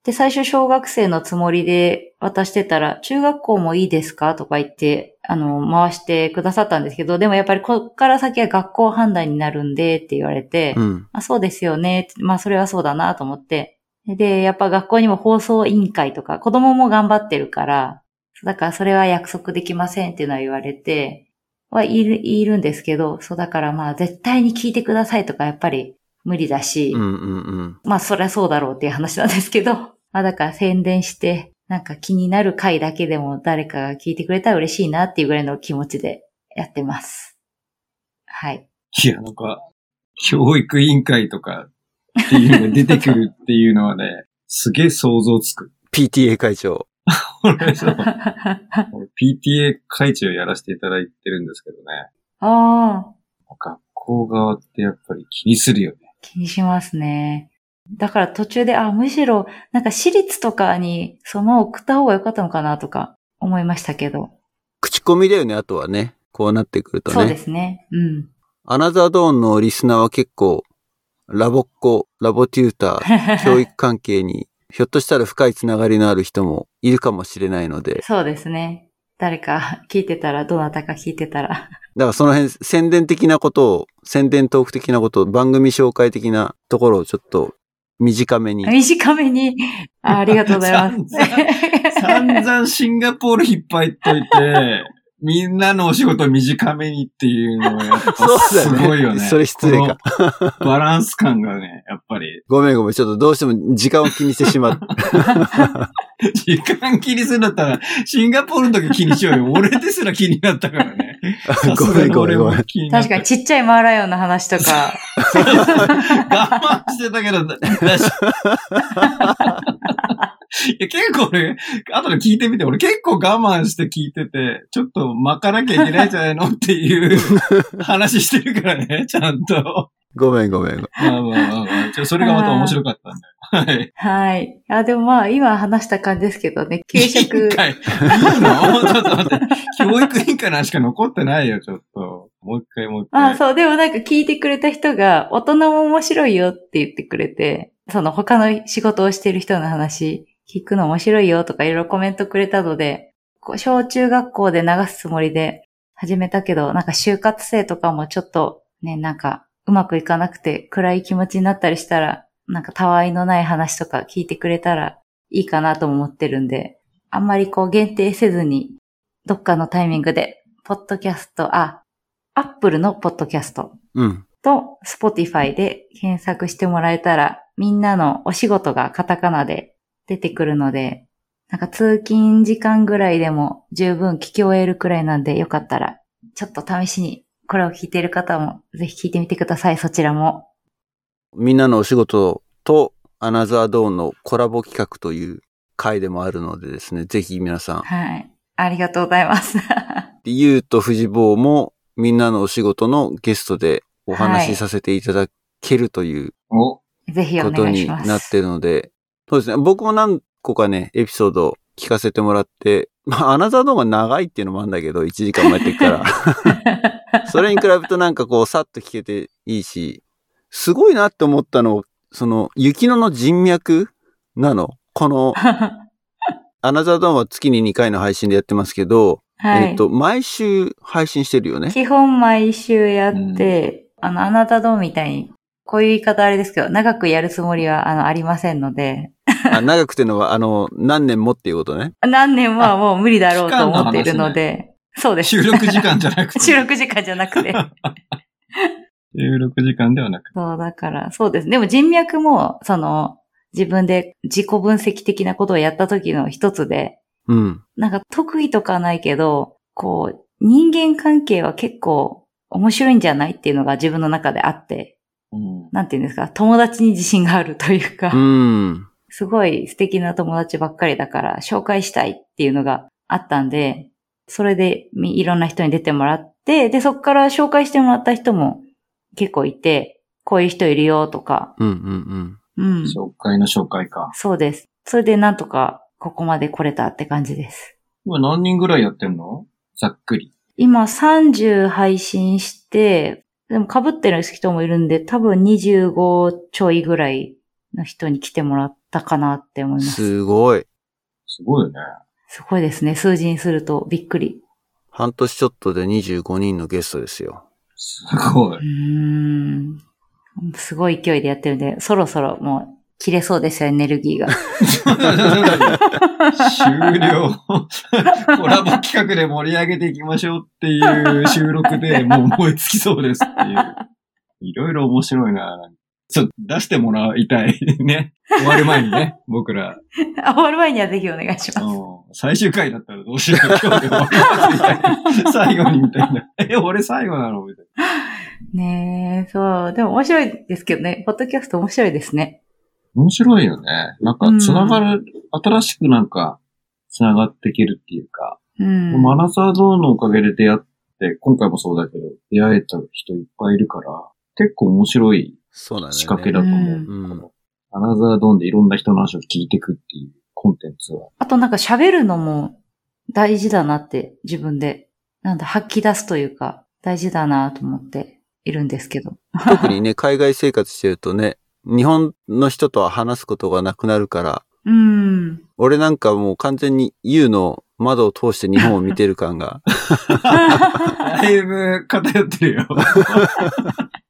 で、最初小学生のつもりで渡してたら、中学校もいいですか？とか言って、あの、回してくださったんですけど、でもやっぱりこっから先は学校判断になるんでって言われて、うん。あ、そうですよね。まあ、それはそうだなと思って。で、やっぱ学校にも放送委員会とか、子供も頑張ってるから、だからそれは約束できませんっていうのは言われて、はいる、いるんですけど、そうだからまあ絶対に聞いてくださいとかやっぱり無理だし、うんうんうん。まあそりゃそうだろうっていう話なんですけど、*laughs* まあだから宣伝して、なんか気になる回だけでも誰かが聞いてくれたら嬉しいなっていうぐらいの気持ちでやってます。はい。いや、なんか、教育委員会とかっていうのが出てくるっていうのはね、すげえ想像つく。PTA 会長。*laughs* 俺そう俺 PTA 会長やらせていただいてるんですけどね。ああ、学校側ってやっぱり気にするよね。気にしますね。だから途中で、あ、むしろ、なんか私立とかにそのまま送った方が良かったのかなとか思いましたけど。口コミだよね、あとはね。こうなってくるとね。そうですね。うん。アナザードーンのリスナーは結構、ラボっ子、ラボテューター、*laughs* 教育関係に、ひょっとしたら深いつながりのある人もいるかもしれないので、そうですね。誰か聞いてたら、どなたか聞いてたら。だからその辺、宣伝的なことを、宣伝トーク的なことを、番組紹介的なところをちょっと短めに。短めに、あありがとうございます。*laughs* 散々シンガポール引っ張っといて、みんなのお仕事短めにっていうのはやっぱすごいよね。それ失礼かバランス感がね、やっぱり、ごめんごめん、ちょっとどうしても時間を気にしてしまう。*laughs* 時間気にするんだったら、シンガポールの時気にしようよ。俺ですら気になったからね。*laughs* ごめんごめん確かにちっちゃいマーライオンの話とか、*laughs* 我慢してたけど、だだしいや結構俺、後で聞いてみて、俺結構我慢して聞いてて、ちょっと巻かなきゃいけないんじゃないのっていう *laughs* 話してるからね、ちゃんと。ごめんごめん。まあまあまあまあ、ちょそれがまた面白かったんだよ。はい。はい。あ、でもまあ、今話した感じですけどね、給委員食。会。いいの？ちょっと待って。教育委員会の話しか残ってないよ、ちょっと。もう一回もう一回。あそう、でもなんか聞いてくれた人が、大人も面白いよって言ってくれて、その他の仕事をしてる人の話、聞くの面白いよとかいろいろコメントくれたので、小中学校で流すつもりで始めたけど、なんか就活生とかもちょっとね、なんかうまくいかなくて暗い気持ちになったりしたら、なんかたわいのない話とか聞いてくれたらいいかなとも思ってるんで、あんまりこう限定せずに、どっかのタイミングで、ポッドキャスト、あ、アップルのポッドキャストうん。と Spotify で検索してもらえたら、みんなのお仕事がカタカナで出てくるので、なんか通勤時間ぐらいでも十分聞き終えるくらいなんで、よかったら、ちょっと試しにこれを聞いている方もぜひ聞いてみてください、そちらも。みんなのお仕事とアナザードーンのコラボ企画という回でもあるのでですね、ぜひ皆さん、はい。ありがとうございます。*laughs* ゆうと藤坊もみんなのお仕事のゲストでお話しさせていただけるというお、ぜひおことに願いします。なってるので、そうですね。僕も何個かね、エピソード聞かせてもらって、*laughs* まあ、アナザードーンが長いっていうのもあるんだけど、1時間もやってるから。*laughs* それに比べるとなんかこう、さっと聞けていいし、すごいなって思ったの、その、雪乃の人脈なの？この、*laughs* アナザードーンは月に2回の配信でやってますけど、はい。えっと、毎週配信してるよね？基本毎週やって、あの、あなたどうみたいに、こういう言い方あれですけど、長くやるつもりは、あの、ありませんので、あ長くてのは、あの、何年もっていうことね。*laughs* 何年はもう無理だろうと思っているので、そうです。収録時間じゃなくて。*laughs* 収録時間じゃなくて。収録時間ではなくて。そう、だから、そうです。でも人脈も、その、自分で自己分析的なことをやった時の一つで、うん。なんか得意とかないけど、こう、人間関係は結構面白いんじゃないっていうのが自分の中であって、うん。なんていうんですか、友達に自信があるというか、うん。すごい素敵な友達ばっかりだから紹介したいっていうのがあったんで、それでみいろんな人に出てもらって、で、そこから紹介してもらった人も結構いて、こういう人いるよとか、うんうんうん。紹介の紹介か。そうです。それでなんとかここまで来れたって感じです。今何人ぐらいやってんの？ざっくり。今30配信して、でも被ってる人もいるんで、多分25ちょいぐらいの人に来てもらったかなって思うん。います。すごい。すごいよね。すごいですね。数字にするとびっくり。半年ちょっとで25人のゲストですよ。すごい。うーん。すごい勢いでやってるんで、そろそろもう切れそうですよ、エネルギーが。*laughs* 終了。コラボ企画で盛り上げていきましょうっていう収録でもう燃え尽きそうですっていう。いろいろ面白いな。ちょっと出してもらいたい。ね。*laughs* 終わる前にね、僕ら。あ、*laughs* 終わる前にはぜひお願いします。うん最終回だったらどうしよう。今日で終わりますみたいな。最後にみたいな。え、俺最後なのみたいねえ、そう。でも面白いですけどね。ポッドキャスト面白いですね。面白いよね。なんか、つながる、新しくなんか、つながっていけるっていうか、うん。マナサーゾーンのおかげで出会って、今回もそうだけど、出会えた人いっぱいいるから、結構面白いそうだよね。仕掛けだと思う。うんこのアナザードーンでいろんな人の話を聞いていくっていうコンテンツは。あとなんか喋るのも大事だなって自分で、なんだ、吐き出すというか、大事だなと思っているんですけど。特にね、*laughs* 海外生活してるとね、日本の人とは話すことがなくなるから、うん。俺なんかもう完全に U の窓を通して日本を見てる感が、*laughs* だいぶ偏ってるよ。*laughs*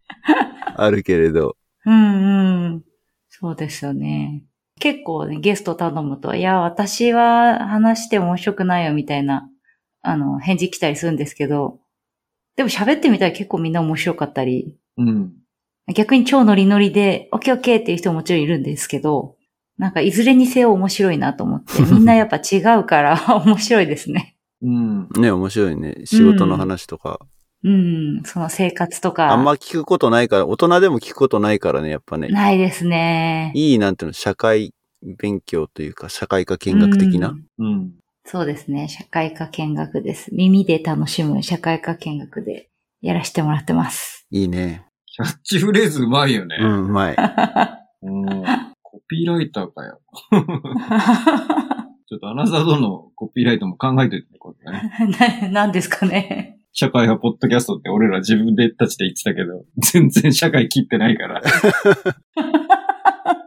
あるけれど。うんうん。そうですよね。結構ね、ゲスト頼むと、いや、私は話して面白くないよみたいな、あの、返事来たりするんですけど、でも喋ってみたら結構みんな面白かったり、うん。逆に超ノリノリで、オッケーオッケーっていう人ももちろんいるんですけど、なんかいずれにせよ面白いなと思って、*laughs* みんなやっぱ違うから面白いですね。うん。ね、面白いね。仕事の話とか。うん、その生活とか。あんま聞くことないから、大人でも聞くことないからね、やっぱね。ないですね。いい、なんていうの、社会勉強というか、社会科見学的な？うんうん。そうですね。社会科見学です。耳で楽しむ社会科見学でやらせてもらってます。いいね。キャッチフレーズうまいよね。うん、うまい。*laughs* うんコピーライターかよ。*laughs* ちょっとアナザードのコピーライトも考えておいてね、これね。*laughs* な何ですかね。社会派ポッドキャストって俺ら自分でたちで言ってたけど、全然社会切ってないから。*laughs*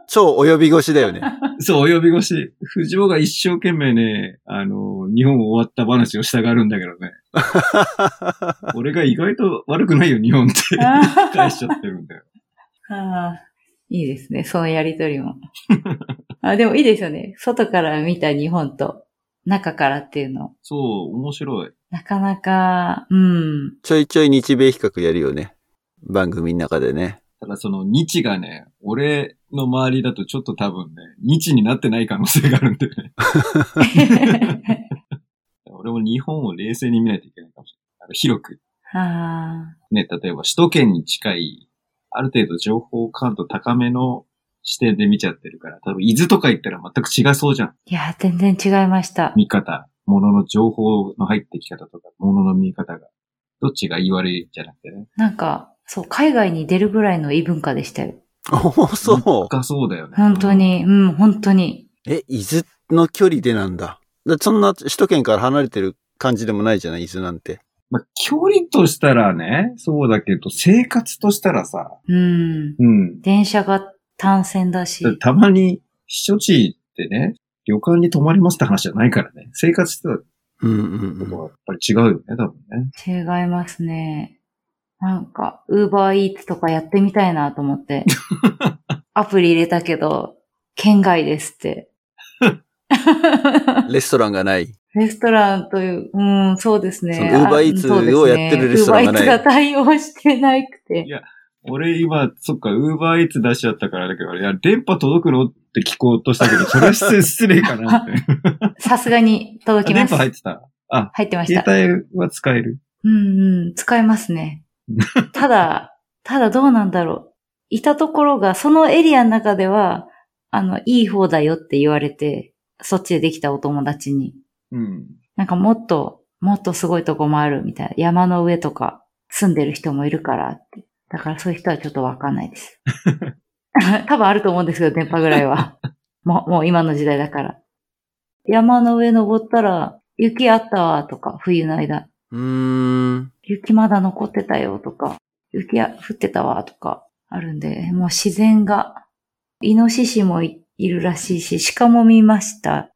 超及び腰だよね。*laughs* そう、お呼び越し。藤尾が一生懸命ね、あの、日本終わった話をしたがるんだけどね。*laughs* 俺が意外と悪くないよ、日本って。返しちゃってるんだよ。ああいいですね。そのやりとりも。あでもいいですよね。外から見た日本と中からっていうの。そう、面白い。なかなか、うん。ちょいちょい日米比較やるよね。番組の中でね。ただその日がね、俺の周りだとちょっと多分ね、日になってない可能性があるんでね。*laughs* 俺も日本を冷静に見ないといけないかもしれない。あの広く。あね、例えば首都圏に近い、ある程度情報感度高めの視点で見ちゃってるから、多分伊豆とか行ったら全く違いそうじゃん。いや、全然違いました。見方、物の情報の入ってき方とか、物の見方が。どっちが言い悪いじゃなくてね。なんか、そう、海外に出るぐらいの異文化でしたよ。おお、そう。かそうだよね。本当。に、うん、本当に。え、伊豆の距離でなんだ。だ？そんな首都圏から離れてる感じでもないじゃない、伊豆なんて。まあ、距離としたらね、そうだけど、生活としたらさ、うん。うん。電車が単線だし。たまに、避暑地ってね、旅館に泊まりますって話じゃないからね。生活してたうんうんうん。ことはやっぱり違うよね、多分ね。違いますね。なんか、ウーバーイーツとかやってみたいなと思って。*laughs* アプリ入れたけど、県外ですって。*laughs* レストランがない。レストランという、うん、そうですね。その Uber Eats あそうですねをやってるレストランがない Uber Eats が対応してなくてい。や俺今、そっか、ウーバーイーツ出しちゃったからだけど、いや、電波届くの？って聞こうとしたけど、それは失礼失礼かなって。*laughs* さすがに届きます電波。入ってた？あ、入ってました。携帯は使える？うんうん、使えますね。*laughs* ただ、ただどうなんだろう。いたところが、そのエリアの中では、あの、いい方だよって言われて、そっちでできたお友達に。うん。なんかもっと、もっとすごいとこもあるみたいな。山の上とか住んでる人もいるからって。だからそういう人はちょっとわかんないです。*laughs* 多分あると思うんですけど、電波ぐらいは。*laughs* もう、もう今の時代だから。山の上登ったら、雪あったわとか、冬の間。うーん。雪まだ残ってたよとか、雪や降ってたわとかあるんで、もう自然が、イノシシもいいるらしいし、鹿も見ました。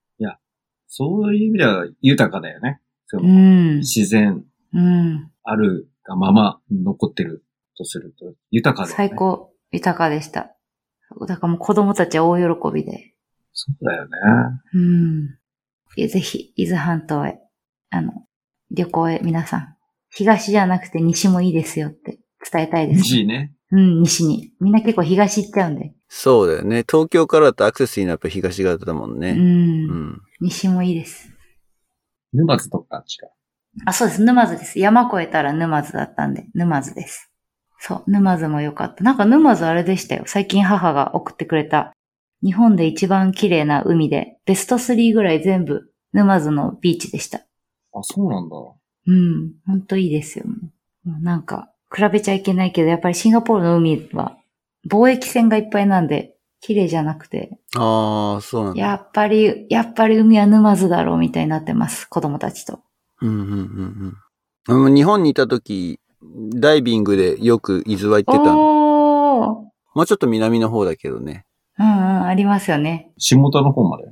そういう意味では豊かだよね。そうのん。自然うん。あるがまま残ってるとすると、豊かだよね。最。高、豊かでした。だからもう子供たちは大喜びで。そうだよね。うん。ぜひ、伊豆半島へ、あの、旅行へ皆さん、東じゃなくて西もいいですよって伝えたいです。西ね。うん、西に。みんな結構東行っちゃうんで。そうだよね。東京からだとアクセスいいのはやっぱ東側だもんう。ね。うんん。西もいいです。沼津とか違う。あ、そうです。沼津です。山越えたら沼津だったんで、沼津です。そう、沼津も良かった。なんか沼津あれでしたよ。最近母が送ってくれた。日本で一番綺麗な海で、ベスト3ぐらい全部沼津のビーチでした。あ、そうなんだ。うん、ほんといいですよ。もうなんか、比べちゃいけないけど、やっぱりシンガポールの海は、貿易船がいっぱいなんで、綺麗じゃなくて、ああ、そうなんだ。やっぱり、やっぱり海は沼津だろうみたいになってます。子供たちと。うんうんうんうんうん。日本にいた時、ダイビングでよく伊豆は行ってたの。おーもうちょっと南の方だけどね。うんうん、ありますよね。下田の方まで？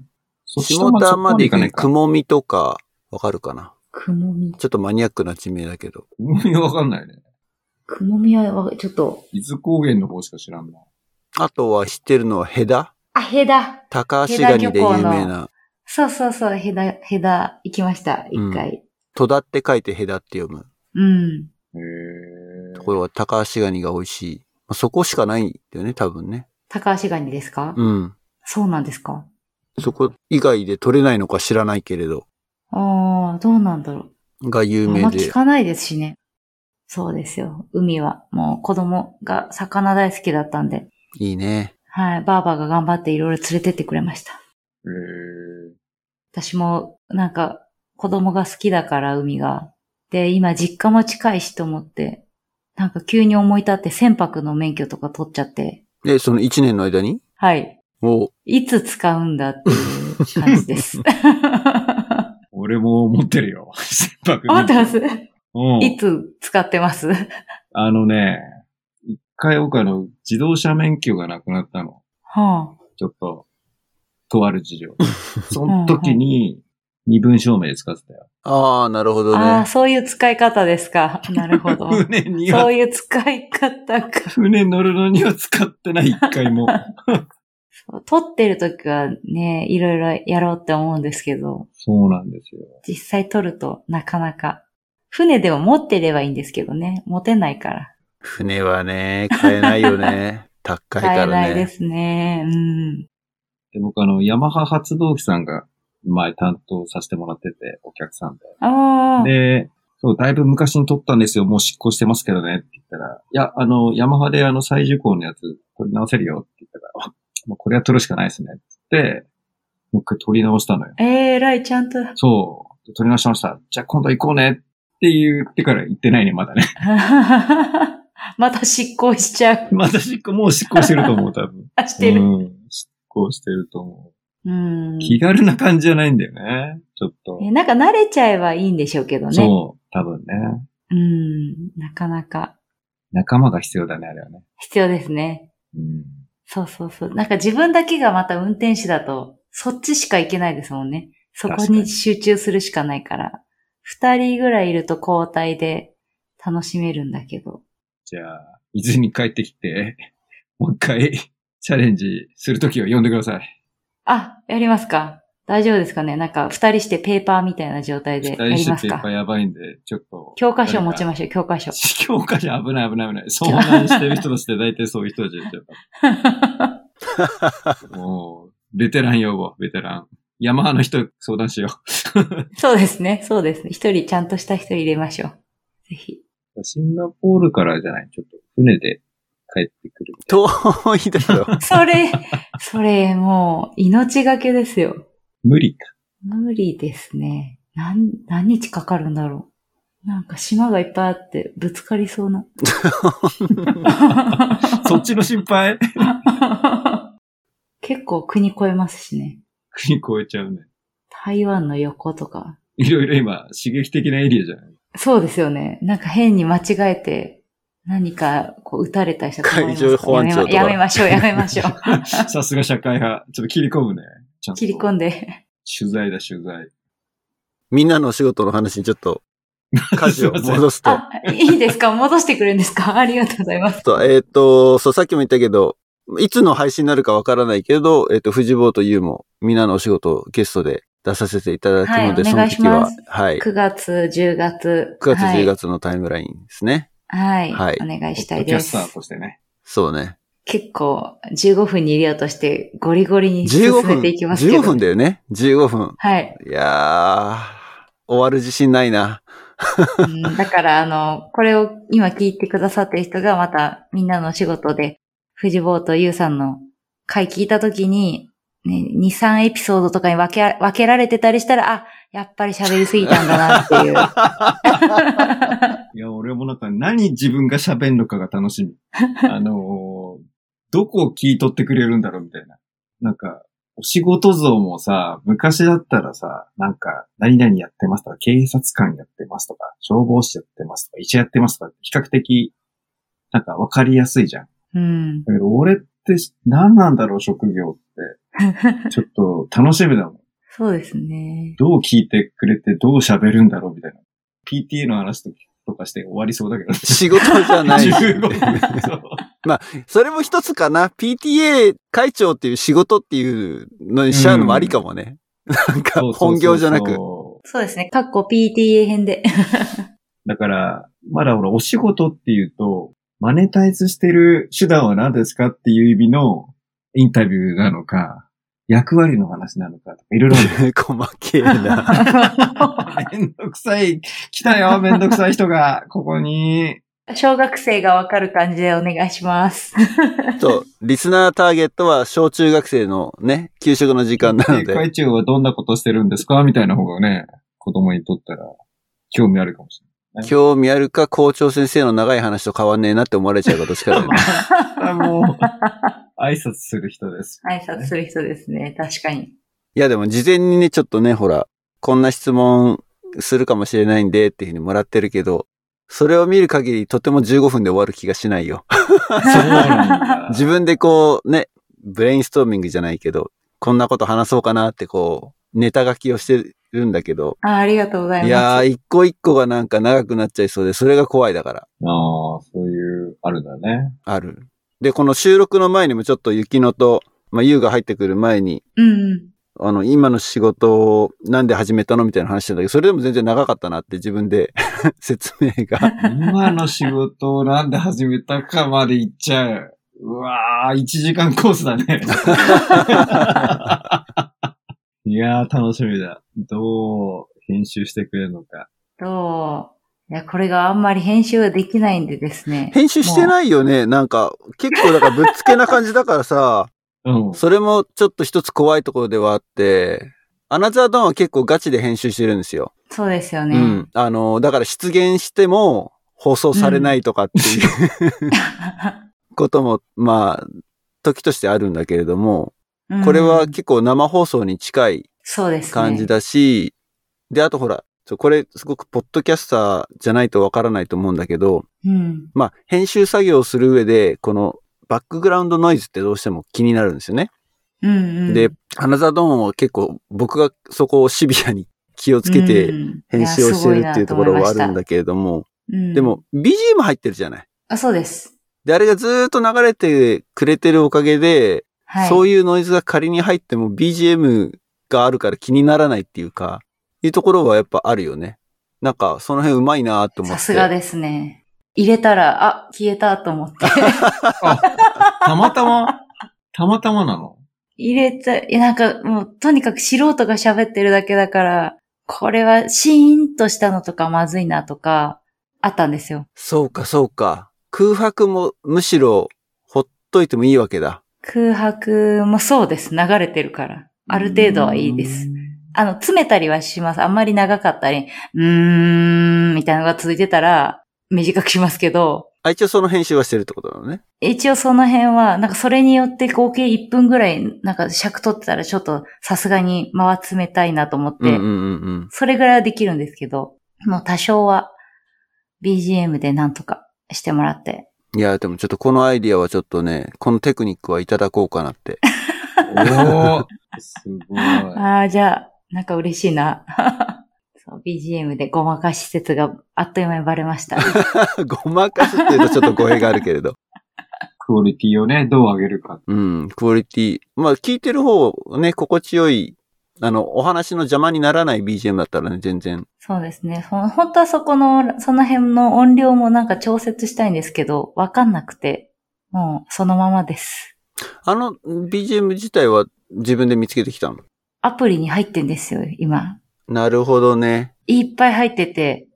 そ下田まで行くね、行かないか。雲見とか、わかるかな？雲見。ちょっとマニアックな地名だけど。いやわかんないね。雲見は、ちょっと、伊豆高原の方しか知らんな。あとは知ってるのはヘダあ、ヘダ。高橋ガニで有名な。そうそうそう、ヘダ、ヘダ、行きました、うん一回。戸田って書いてヘダって読む。うん。へえ。ところは高橋ガニが美味しい。まあそこしかないんだよね、多分ね。高橋ガニですか、うん。そうなんですか？そこ以外で取れないのか知らないけれど、ああ、どうなんだろう。が有あんま名で。聞かないですしね。そうですよ。海は、もう子供が魚大好きだったんで、いいね。はい、ばあばが頑張っていろいろ連れてってくれました。へえ。私も、なんか、子供が好きだから、海が。で、今、実家も近いしと思って、なんか急に思い立って船舶の免許とか取っちゃって、で、その1年の間に？はい。おいつ使うんだっていう感じです。*laughs* 俺も持ってるよ。船舶思ってます？うん。いつ使ってます？あのね、一回僕あの、自動車免許がなくなったの。はちょっと、とある事情。*laughs* その時に、身分証明で使ってたよ。ああ、なるほあ、どああ、ね。そういう使い方ですか。*laughs* なるほど。船にはそう、いう使い方か。船乗るのには使ってない、一回も。*laughs* そう撮ってる時はね、いろいろやろうって思うんですけど、そうなんですよ。実際撮るとなかなか。船でも持ってればいいんですけどね。持てないから。船はね、買えないよね。*laughs* 高いか買えないでらね。すね。うん。で、僕あの、ヤマハ発動機さんが前担当させてもらってて、お客さんで。ああ。で、そう、だいぶ昔に撮ったんですよ。もう執行してますけどね。って言ったら、いや、あの、ヤマハであの再受講のやつ撮り直せるよって言ったから、あもうこれは撮るしかないですね。って言って、もう一回撮り直したのよ。えー、らい、ちゃんと。そう。撮り直しました。じゃあ今度行こうねって言ってから行ってないね、まだね。*laughs* また執行しちゃう。*laughs* また執行、もう執行してると思う、多分。あ、*laughs* してる。うん。執行してると思うんう。。気軽な感じじゃないんだよね。ちょっと。えなんか慣れちゃえばいいんでしょうけどね。そう。多分ね。うん。なかなか仲間が必要だね、あれはね。必要ですね。うん。そうそうそう。なんか自分だけがまた運転手だと、そっちしか行けないですもんね。そこに集中するしかないから。二人ぐらいいると交代で楽しめるんだけど。じゃあ、伊豆に帰ってきて、もう一回チャレンジするときは呼んでください。あ、やりますか大丈夫ですかねなんか二人してペーパーみたいな状態で二やりますか人してペーパーやばいんで、ちょっと。教科書持ちまましょう、教科書。*laughs* 教科書危ない危ない危ない。遭難してる人として大体そういう人たちですよ。*laughs* もう、ベテラン呼ぼう、ベテラン。ヤマハの人相談しよ *laughs* そうですね、そうですね。一人ちゃんとした人入れましょう。ぜひ。う。シンガポールからじゃないちょっと船で帰ってくる遠いだろ。それ、それもう命がけですよ。な。無理か。無理ですね。何、何日かかるんだろう。なんか島がいっぱいあってぶつかりそうな。*laughs* そっちの心配？*laughs* 結構国越えますしね。国越えちゃうね。台湾の横とか。いろいろ今、刺激的なエリアじゃない？そうですよね。なんか変に間違えて何かこう撃たれたりしたら困ります海上保安庁とかやめましょう、やめましょう。*laughs* さすが社会派。ちょっと切り込むね。ちゃんと切り込んで。取材だ、取材。みんなのお仕事の話にちょっと、舵を *laughs* 戻すと。あ、いいですか？戻してくれるんですか？*laughs* ありがとうございます。えっ、と、そう、さっきも言ったけど、いつの配信になるかわからないけど、えっ、と、藤坊と優も、みんなのお仕事をゲストで出させていただくので、はいその時はます、はい。9月、10月。9月、はい10月のタイムラインですね。はい。はいお願いしたポッドキャスターいです。としてね。そうね。結構、15分に入れようとして、ゴリゴリに進15分、めていきますけど。15分だよね。15分。はい。いやー、終わる自信ないな。うんだから、あの、これを今聞いてくださってる人がまたみんなの仕事で、藤坊とゆうさんの回聞いたときに、ね、2、3エピソードとかに分け、分けられてたりしたら、あ、やっぱり喋りすぎたんだなっていう。*laughs* いや、俺もなんか何自分が喋んのかが楽しみ。*laughs* あのーどこを聞い取ってくれるんだろうみたいな。なんか、お仕事像もさ、昔だったらさ、なんか、何々やってますとか、警察官やってますとか、消防士やってますとか、医者やってますとか、比較的、なんかわかりやすいじゃん。うん。だけど、俺って何なんだろう、職業って。*laughs* ちょっと楽しみだもん。そうですね。どう聞いてくれて、どう喋るんだろうみたいな。PTA の話ととかして終わりそうだけど。仕事じゃない。*laughs* 15分。*laughs* そうそれも一つかな。PTA 会長っていう仕事っていうのにしちゃうのもありかもね。なんかそうそうそう本業じゃなく。そうですね。かっこ PTA 編で。だから、まだ俺お仕事っていうと、マネタイズしてる手段は何ですかっていう意味のインタビューなのか、役割の話なのかとか、いろいろ *laughs* 細けえな。*laughs* めんどくさい、来たよ、めんどくさい人が、ここに。小学生がわかる感じでお願いします。*laughs* そう、リスナーターゲットは小中学生のね、給食の時間なのでで。会長はどんなことしてるんですか？みたいな方がね、子供にとったら興味あるかもし興味あるか校長先生の長い話と変わんねえなって思われちゃうかどっちかだよね。*laughs* もう、*laughs* 挨拶する人です。挨拶する人ですね。確かに。いやでも事前にね、ちょっとね、ほら、こんな質問するかもしれないんでっていうふうにもらってるけど、それを見る限りとても15分で終わる気がしないよ。*laughs* 自分でこうね、ブレインストーミングじゃないけど、こんなこと話そうかなってこう、ネタ書きをしてるんだけど、あありがとうございます。いやー、一個一個がなんか長くなっちゃいそうで、それが怖いだから、ああ、そういう、あるんだね。ある。で、この収録の前にもちょっと雪乃と、まあ、優が入ってくる前に、うんうん。あの、今の仕事をなんで始めたのみたいな話してたけど、それでも全然長かったなって自分で *laughs* 説明が。今の仕事をなんで始めたかまで言っちゃう。うわー、1時間コースだね。*laughs* いやー、楽しみだ。どう編集してくれるのか。と、いや、これがあんまり編集ができないんでですね。編集してないよね。なんか、結構だからぶっつけな感じだからさ、*laughs* うん。それもちょっと一つ怖いところではあって、アナザードーンは結構ガチで編集してるんですよ。そうですよね。うん。あの、だから出現しても放送されないとかっていう、*laughs* *laughs* ことも、まあ、時としてあるんだけれども、うんこれは結構生放送に近い。感じだし、で、あとほら、これすごくポッドキャスターじゃないとわからないと思うんだけど、うん。まあ、編集作業をする上で、このバックグラウンドノイズってどうしても気になるんですよね。うんうん。で、アナザードーンは結構僕がそこをシビアに気をつけてうん編集をしてるっていうところはあるんだけれども、うんでも BGM 入ってるじゃない。あ、そうです。で、あれがずーっと流れてくれてるおかげで、はい。そういうノイズが仮に入っても BGM があるから気にならないっていうか、いうところはやっぱあるよね。なんか、その辺うまいなと思って。さすがですね。入れたら、あ、消えたと思って。*laughs* たまたま、たまたまなの？入れた、いやなんかもう、とにかく素人が喋ってるだけだから、これはシーンとしたのとかまずいなとか、あったんですよ。そうか、そうか。空白もむしろほっといてもいいわけだ。空白もそうです。流れてるから。ある程度はいいです。。あの、詰めたりはします。あんまり長かったり、うーん、みたいなのが続いてたら、短くしますけど、あ、一応その編集はしてるってことなのね。一応その辺は、なんかそれによって合計1分ぐらい、なんか尺取ってたらちょっとさすがに間は詰めたいなと思って、うんうんうんうん。それぐらいはできるんですけど、もう多少は BGM でなんとかしてもらって。いや、でもちょっとこのアイディアはちょっとね、このテクニックはいただこうかなって。おー、すごい。ああ、じゃあ、なんか嬉しいな。*laughs* そう BGM でごまかし説があっという間にバレました。*laughs* ごまかすっていうとちょっと語弊があるけれど。クオリティをね、どう上げるか。うん、クオリティ。まあ聞いてる方、ね、心地よい、あの、お話の邪魔にならない BGM だったらね、全然。そうですね。本当はそこの、その辺の音量もなんか調節したいんですけど、わかんなくて、もうそのままです。あの BGM 自体は自分で見つけてきたの？アプリに入ってんですよ、今。なるほどね。いっぱい入ってて、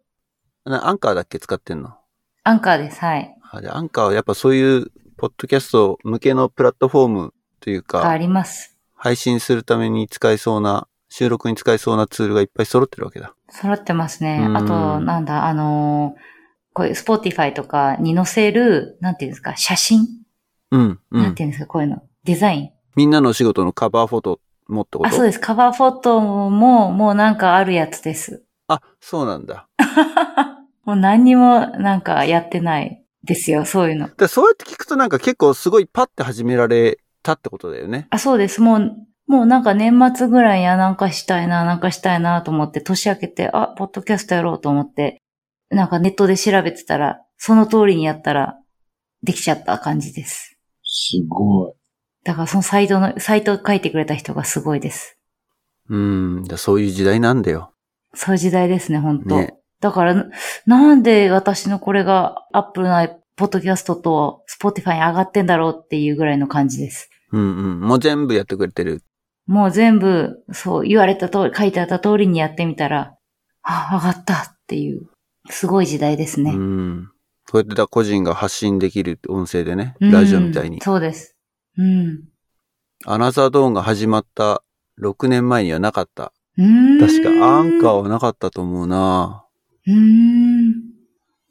なアンカーだっけ使ってんの？アンカーです。はい。アンカーはやっぱそういう、ポッドキャスト向けのプラットフォームというがあか、ります。配信するために使えそうな、収録に使えそうなツールがいっぱい揃ってるわけだ。揃ってますね。うんあと、なんだ、あのーこういうスポーティファイとかに載せる、なんていうんですか、写真、うん、うんなんて。いうんですか、こういうの。デザイン？みんなのお仕事のカバーフォトもってこと？あ、そうです。カバーフォトも、もうなんかあるやつです。あ、そうなんだ。*laughs* もう何にもなんかやってないですよ、そういうの。でそうやって聞くとなんか結構すごいパッて始められたってことだよね。あ、そうです。もう、もうなんか年末ぐらいやなんかしたいな、なんかしたいなと思って、年明けて、あ、ポッドキャストやろうと思って、なんかネットで調べてたら、その通りにやったら、できちゃった感じです。すごい。だからそのサイトの、サイト書いてくれた人がすごいです。うん、だそういう時代なんだよ。そういう時代ですね、本当ねだからな、なんで私のこれがアップルのポッドキャストとスポティファイに上がってんだろうっていうぐらいの感じです。うんうん。もう全部やってくれてる。もう全部、そう、言われた通り、書いてあった通りにやってみたら、あ、上がったっていう、すごい時代ですね。うん。こうやってだ個人が発信できる音声でね、うんラジオみたいに。そうです。うん。アナザードーンが始まった6年前にはなかった。確かアンカーはなかったと思うなうーん。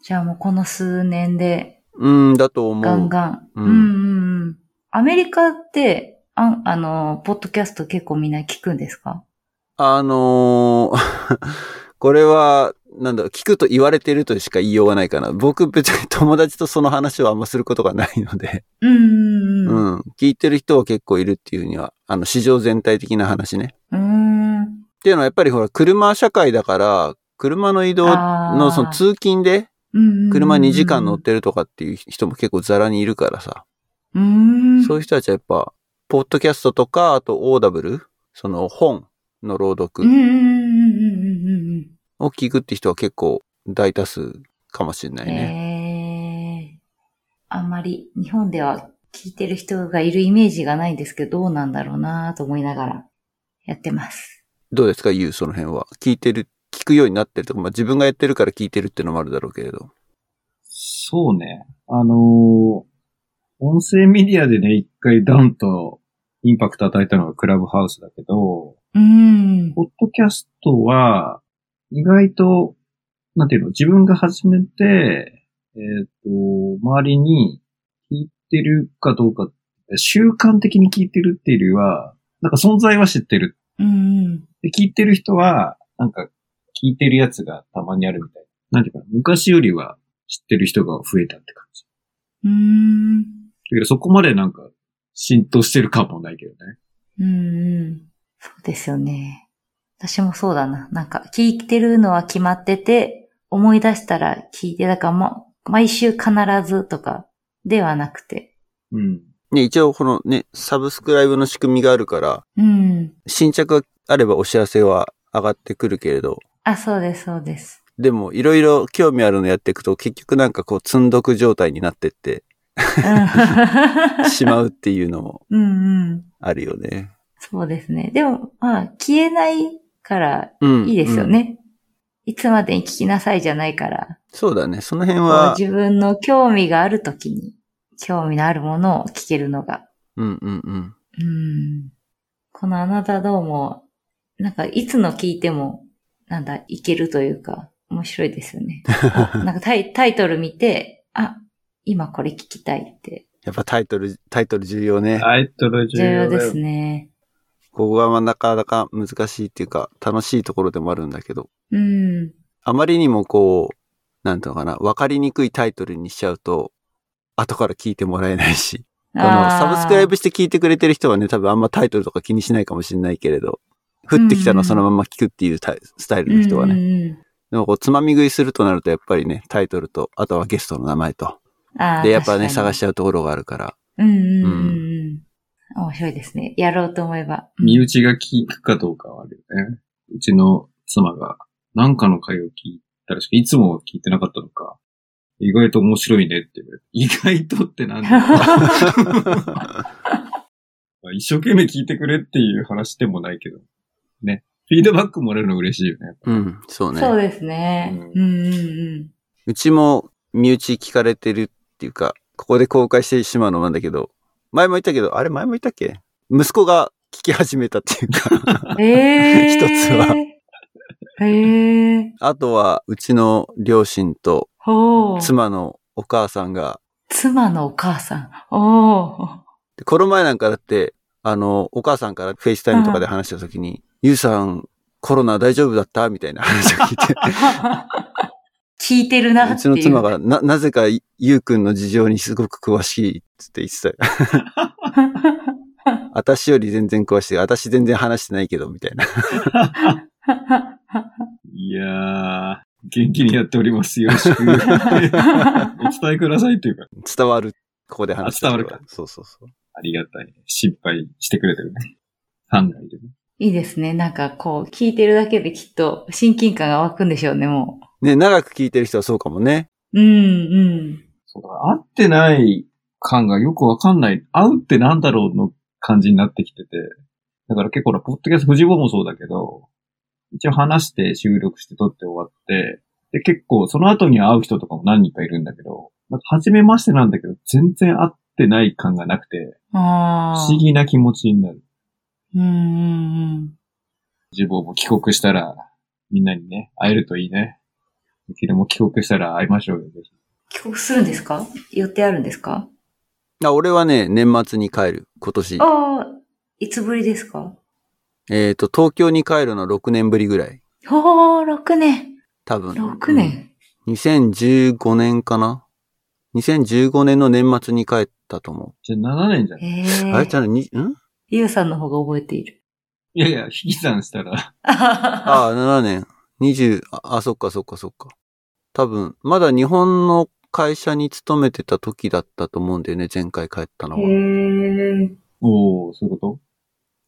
じゃあもうこの数年でうん、だと思う。ガンガン。ううんん、うん、うん。アメリカって、ああの、ポッドキャスト結構みんな聞くんですか？あのー *laughs* これは、なんだろう、聞くと言われてるとしか言いようがないかな。僕別に友達とその話をあんますることがないので、うん、うん。聞いてる人は結構いるっていうには、あの、市場全体的な話ね。うーん。っていうのはやっぱりほら、車社会だから、車の移動のその通勤で、うん車2時間乗ってるとかっていう人も結構ザラにいるからさ。うーん。そういう人たちはやっぱ、ポッドキャストとか、あとオーダブル、その本の朗読うん、うん、うん、うん、うん。を聞くって人は結構大多数かもしれないね。えー、あんまり日本では聞いてる人がいるイメージがないんですけど、どうなんだろうなと思いながらやってます。どうですか、ゆう、その辺は？聞いてる、聞くようになってるとか、まあ自分がやってるから聞いてるっていうのもあるだろうけれど。そうね。あのー音声メディアでね、一回ダウンとインパクト与えたのがクラブハウスだけど、うーん。ポッドキャストは、意外と、なんていうの、自分が始めて、えっ、と、周りに聞いてるかどうか、習慣的に聞いてるっていうよりは、なんか存在は知ってる。うんうん。で、聞いてる人は、なんか、聞いてるやつがたまにあるみたいな。なんていうかな、昔よりは知ってる人が増えたって感じ。うーん。だけど、そこまでなんか、浸透してる感もないけどね。うんうん。そうですよね。私もそうだな。なんか、聞いてるのは決まってて、思い出したら聞いて、だからもう、毎週必ずとかではなくて。うん。ね、一応このね、サブスクライブの仕組みがあるから、うん。新着があればお知らせは上がってくるけれど、あ、そうです、そうです。でもいろいろ興味あるのやっていくと結局なんかこう積んどく状態になってってうん *laughs* しまうっていうのもうんうん。あるよね。そうですね。でも、まあ、消えないからうん。いいですようん。ね。いつまでに聞きなさいじゃないから、そうだね。その辺は、自分の興味があるときに、興味のあるものを聞けるのが。うんうんうん。うん。このあなたどうも、なんかいつの聞いても、なんだ、いけるというか、面白いですよね。あ *laughs* なんかタイタイトル見て、あ、今これ聞きたいって。やっぱタイトル、タイトル重要ね。タイトル重重要ですね。ここがまあなかなか難しいっていうか、楽しいところでもあるんだけど、うん。あまりにもこう、なんていうのかな、わかりにくいタイトルにしちゃうと、後から聞いてもらえないし、このサブスクライブして聞いてくれてる人はね、多分あんまタイトルとか気にしないかもしれないけれど、降ってきたのそのまま聞くっていうタイスタイルの人はね。ね。でもこう、つまみ食いするとなるとやっぱりね、タイトルと、あとはゲストの名前と。で、やっぱね、探し確ちゃうところがあるから。うんうんうんうん。面白いですね。やろうと思えば。身内が聞くかどうかはあるよね。うちの妻が何かの回を聞いたらしか、いつも聞いてなかったのか、意外と面白いねって言われて、意外とってなんだ *laughs* 一生懸命聞いてくれっていう話でもないけど。フィードバックもらえるの嬉しいよね。うん、そうね。そうですね。ううんうんうん。うちも身内聞かれてるっていうか、ここで公開してしまうのなんだけど、前も言ったけど、あれ前も言ったっけ？息子が聞き始めたっていうか、ええー。*laughs* 一つは。ええー。あとはうちの両親と。妻のお母さんが、妻のお母さん。おー。でこの前なんかだって、あの、お母さんからフェイスタイムとかで話した時に、ゆうさんコロナ大丈夫だった？みたいな話を聞いて、*laughs* 聞いてるなっていう。うちの妻がな、なぜかゆうくんの事情にすごく詳しいっつって言ってたよ。*laughs* 私より全然詳しい。私全然話してないけど、みたいな。いやー、元気にやっております。よろしく。*laughs* お伝えくださいっていうか、伝わる。ここで話伝わるか。そうそうそう。ありがたい。心配してくれてるね。ファンがいるね。いいですね。なんかこう、聞いてるだけできっと親近感が湧くんでしょうね、もね、長く聞いてる人はそうかもね。う。うん、うん。そうだ、会ってない感がよくわかんない。会うってなんだろうの感じになってきてて。だから結構な、ポッドキャスト、藤坊もそうだけど、一応話して収録して撮って終わって、で、結構その後に会う人とかも何人かいるんだけど、なんか初めましてなんだけど、全然会ってない感がなくて、ああ。不思議な気持ちになる。うん、うん、うん。自分も帰国したら、みんなにね、会えるといいね。うちでも帰国したら会いましょうよ、ぜひ。帰国するんですか？予定あるんですか？あ俺はね、年末に帰る。今年。ああ、いつぶりですか？えっ、と、東京に帰るの6年ぶりぐらい。おー、6年。多分。6年。うん。2015年かな ?2015 年の年末に帰ったと思じゃあ7年じゃん。いえう。えあれじゃあ、に、ん？ゆうさんの方が覚えている。やいや、引き算したら、*laughs* あああ、7年。20、あ、あそっかそっかそっか。多分、まだ日本の会社に勤めてた時だったと思うんだよね、前回帰ったのへは。え。おー、そういうこ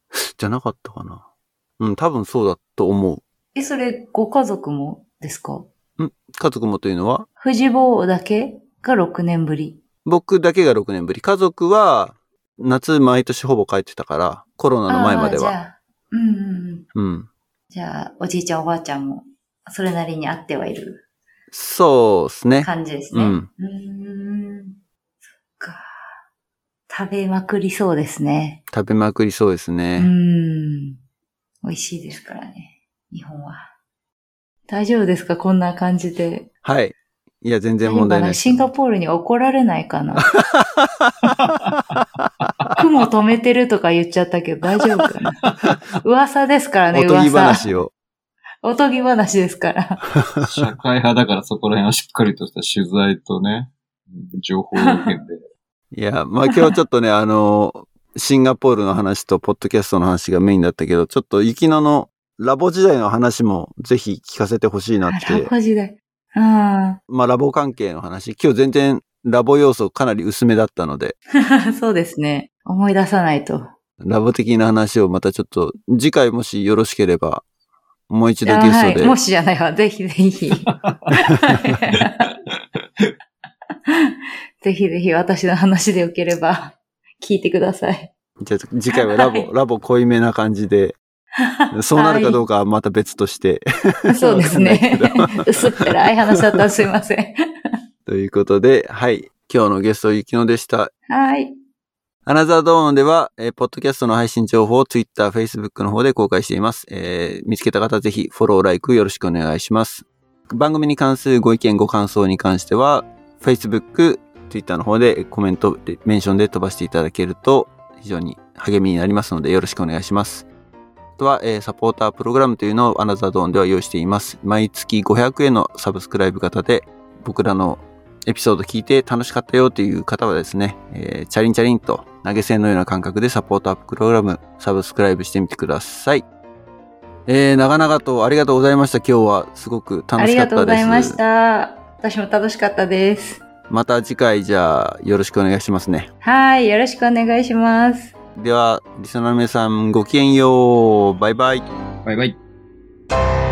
*laughs* じゃなかったかな。うん、多分そうだと思う。え、それ、ご家族もですか？家族もというのは、藤坊だけ？が6年ぶり。僕だけが6年ぶり。家族は、夏毎年ほぼ帰ってたから、コロナの前までは。あーじゃあ、うんうんうん。うん。じゃあ、おじいちゃんおばあちゃんも、それなりに会ってはいるそうですね。感じですね。うんうーん。そっか。食べまくりそうですね。食べまくりそうですうね。ん。美味しいですからね。日本は。大丈夫ですか？こんな感じで。はい。いや、全然問題ないシンガポールに怒られないかな？*laughs* 雲止めてるとか言っちゃったけど大丈夫かな *laughs* 噂ですからね、おとぎ噂。話を。おとぎ話ですから。と社会派だからそこら辺はしっかりとした取材とね、情報を受けて。*laughs* いや、まあ今日ちょっとね、あの、シンガポールの話とポッドキャストの話がメインだったけど、ちょっと雪乃のラボ時代の話もぜひ聞かせてほしいなっラて。ボ時代。あまあラボ関係の話。今日全然ラボ要素かなり薄めだったので、あ、*laughs* そうですね。思い出さないと。ラボ的な話をまたちょっと、次回もしよろしければ、もう一度あゲストで。はい。もしじゃないわ。ぜひぜひ。*laughs* ぜひぜひ私の話でよければ聞いてください。じゃあ次回はラボ、はいラボ濃いめな感じで、*laughs* そうなるかどうかはまた別として。そうですね。薄っぺらい話だったらすいません。ということで、はい。今日のゲスト、ゆきのでした。はい。アナザードーンでは、えーポッドキャストの配信情報を Twitter、Facebook の方で公開しています。えー見つけた方ぜひフォロー、ライクよろしくお願いします。番組に関するご意見、ご感想に関しては、Facebook、Twitter の方でコメント、メンションで飛ばしていただけると非常に励みになりますのでよろしくお願いします。あとは、えーサポータープログラムというのをアナザードーンでは用意しています。毎月500円のサブスクライブ型で僕らのエピソード聞いて楽しかったよという方はですね、えーチャリンチャリンと投げ銭のような感覚でサポータープログラムサブスクライブしてみてください。えー、長々とありがとうございました。今日はすごくあ楽しかったです。りがとうございました。私も楽しかったです。また次回じゃあよろしくお願いしますね。はい。よろしくお願いします。では、リスナーの皆さんごきげんよう。バイバイ。バイバイ。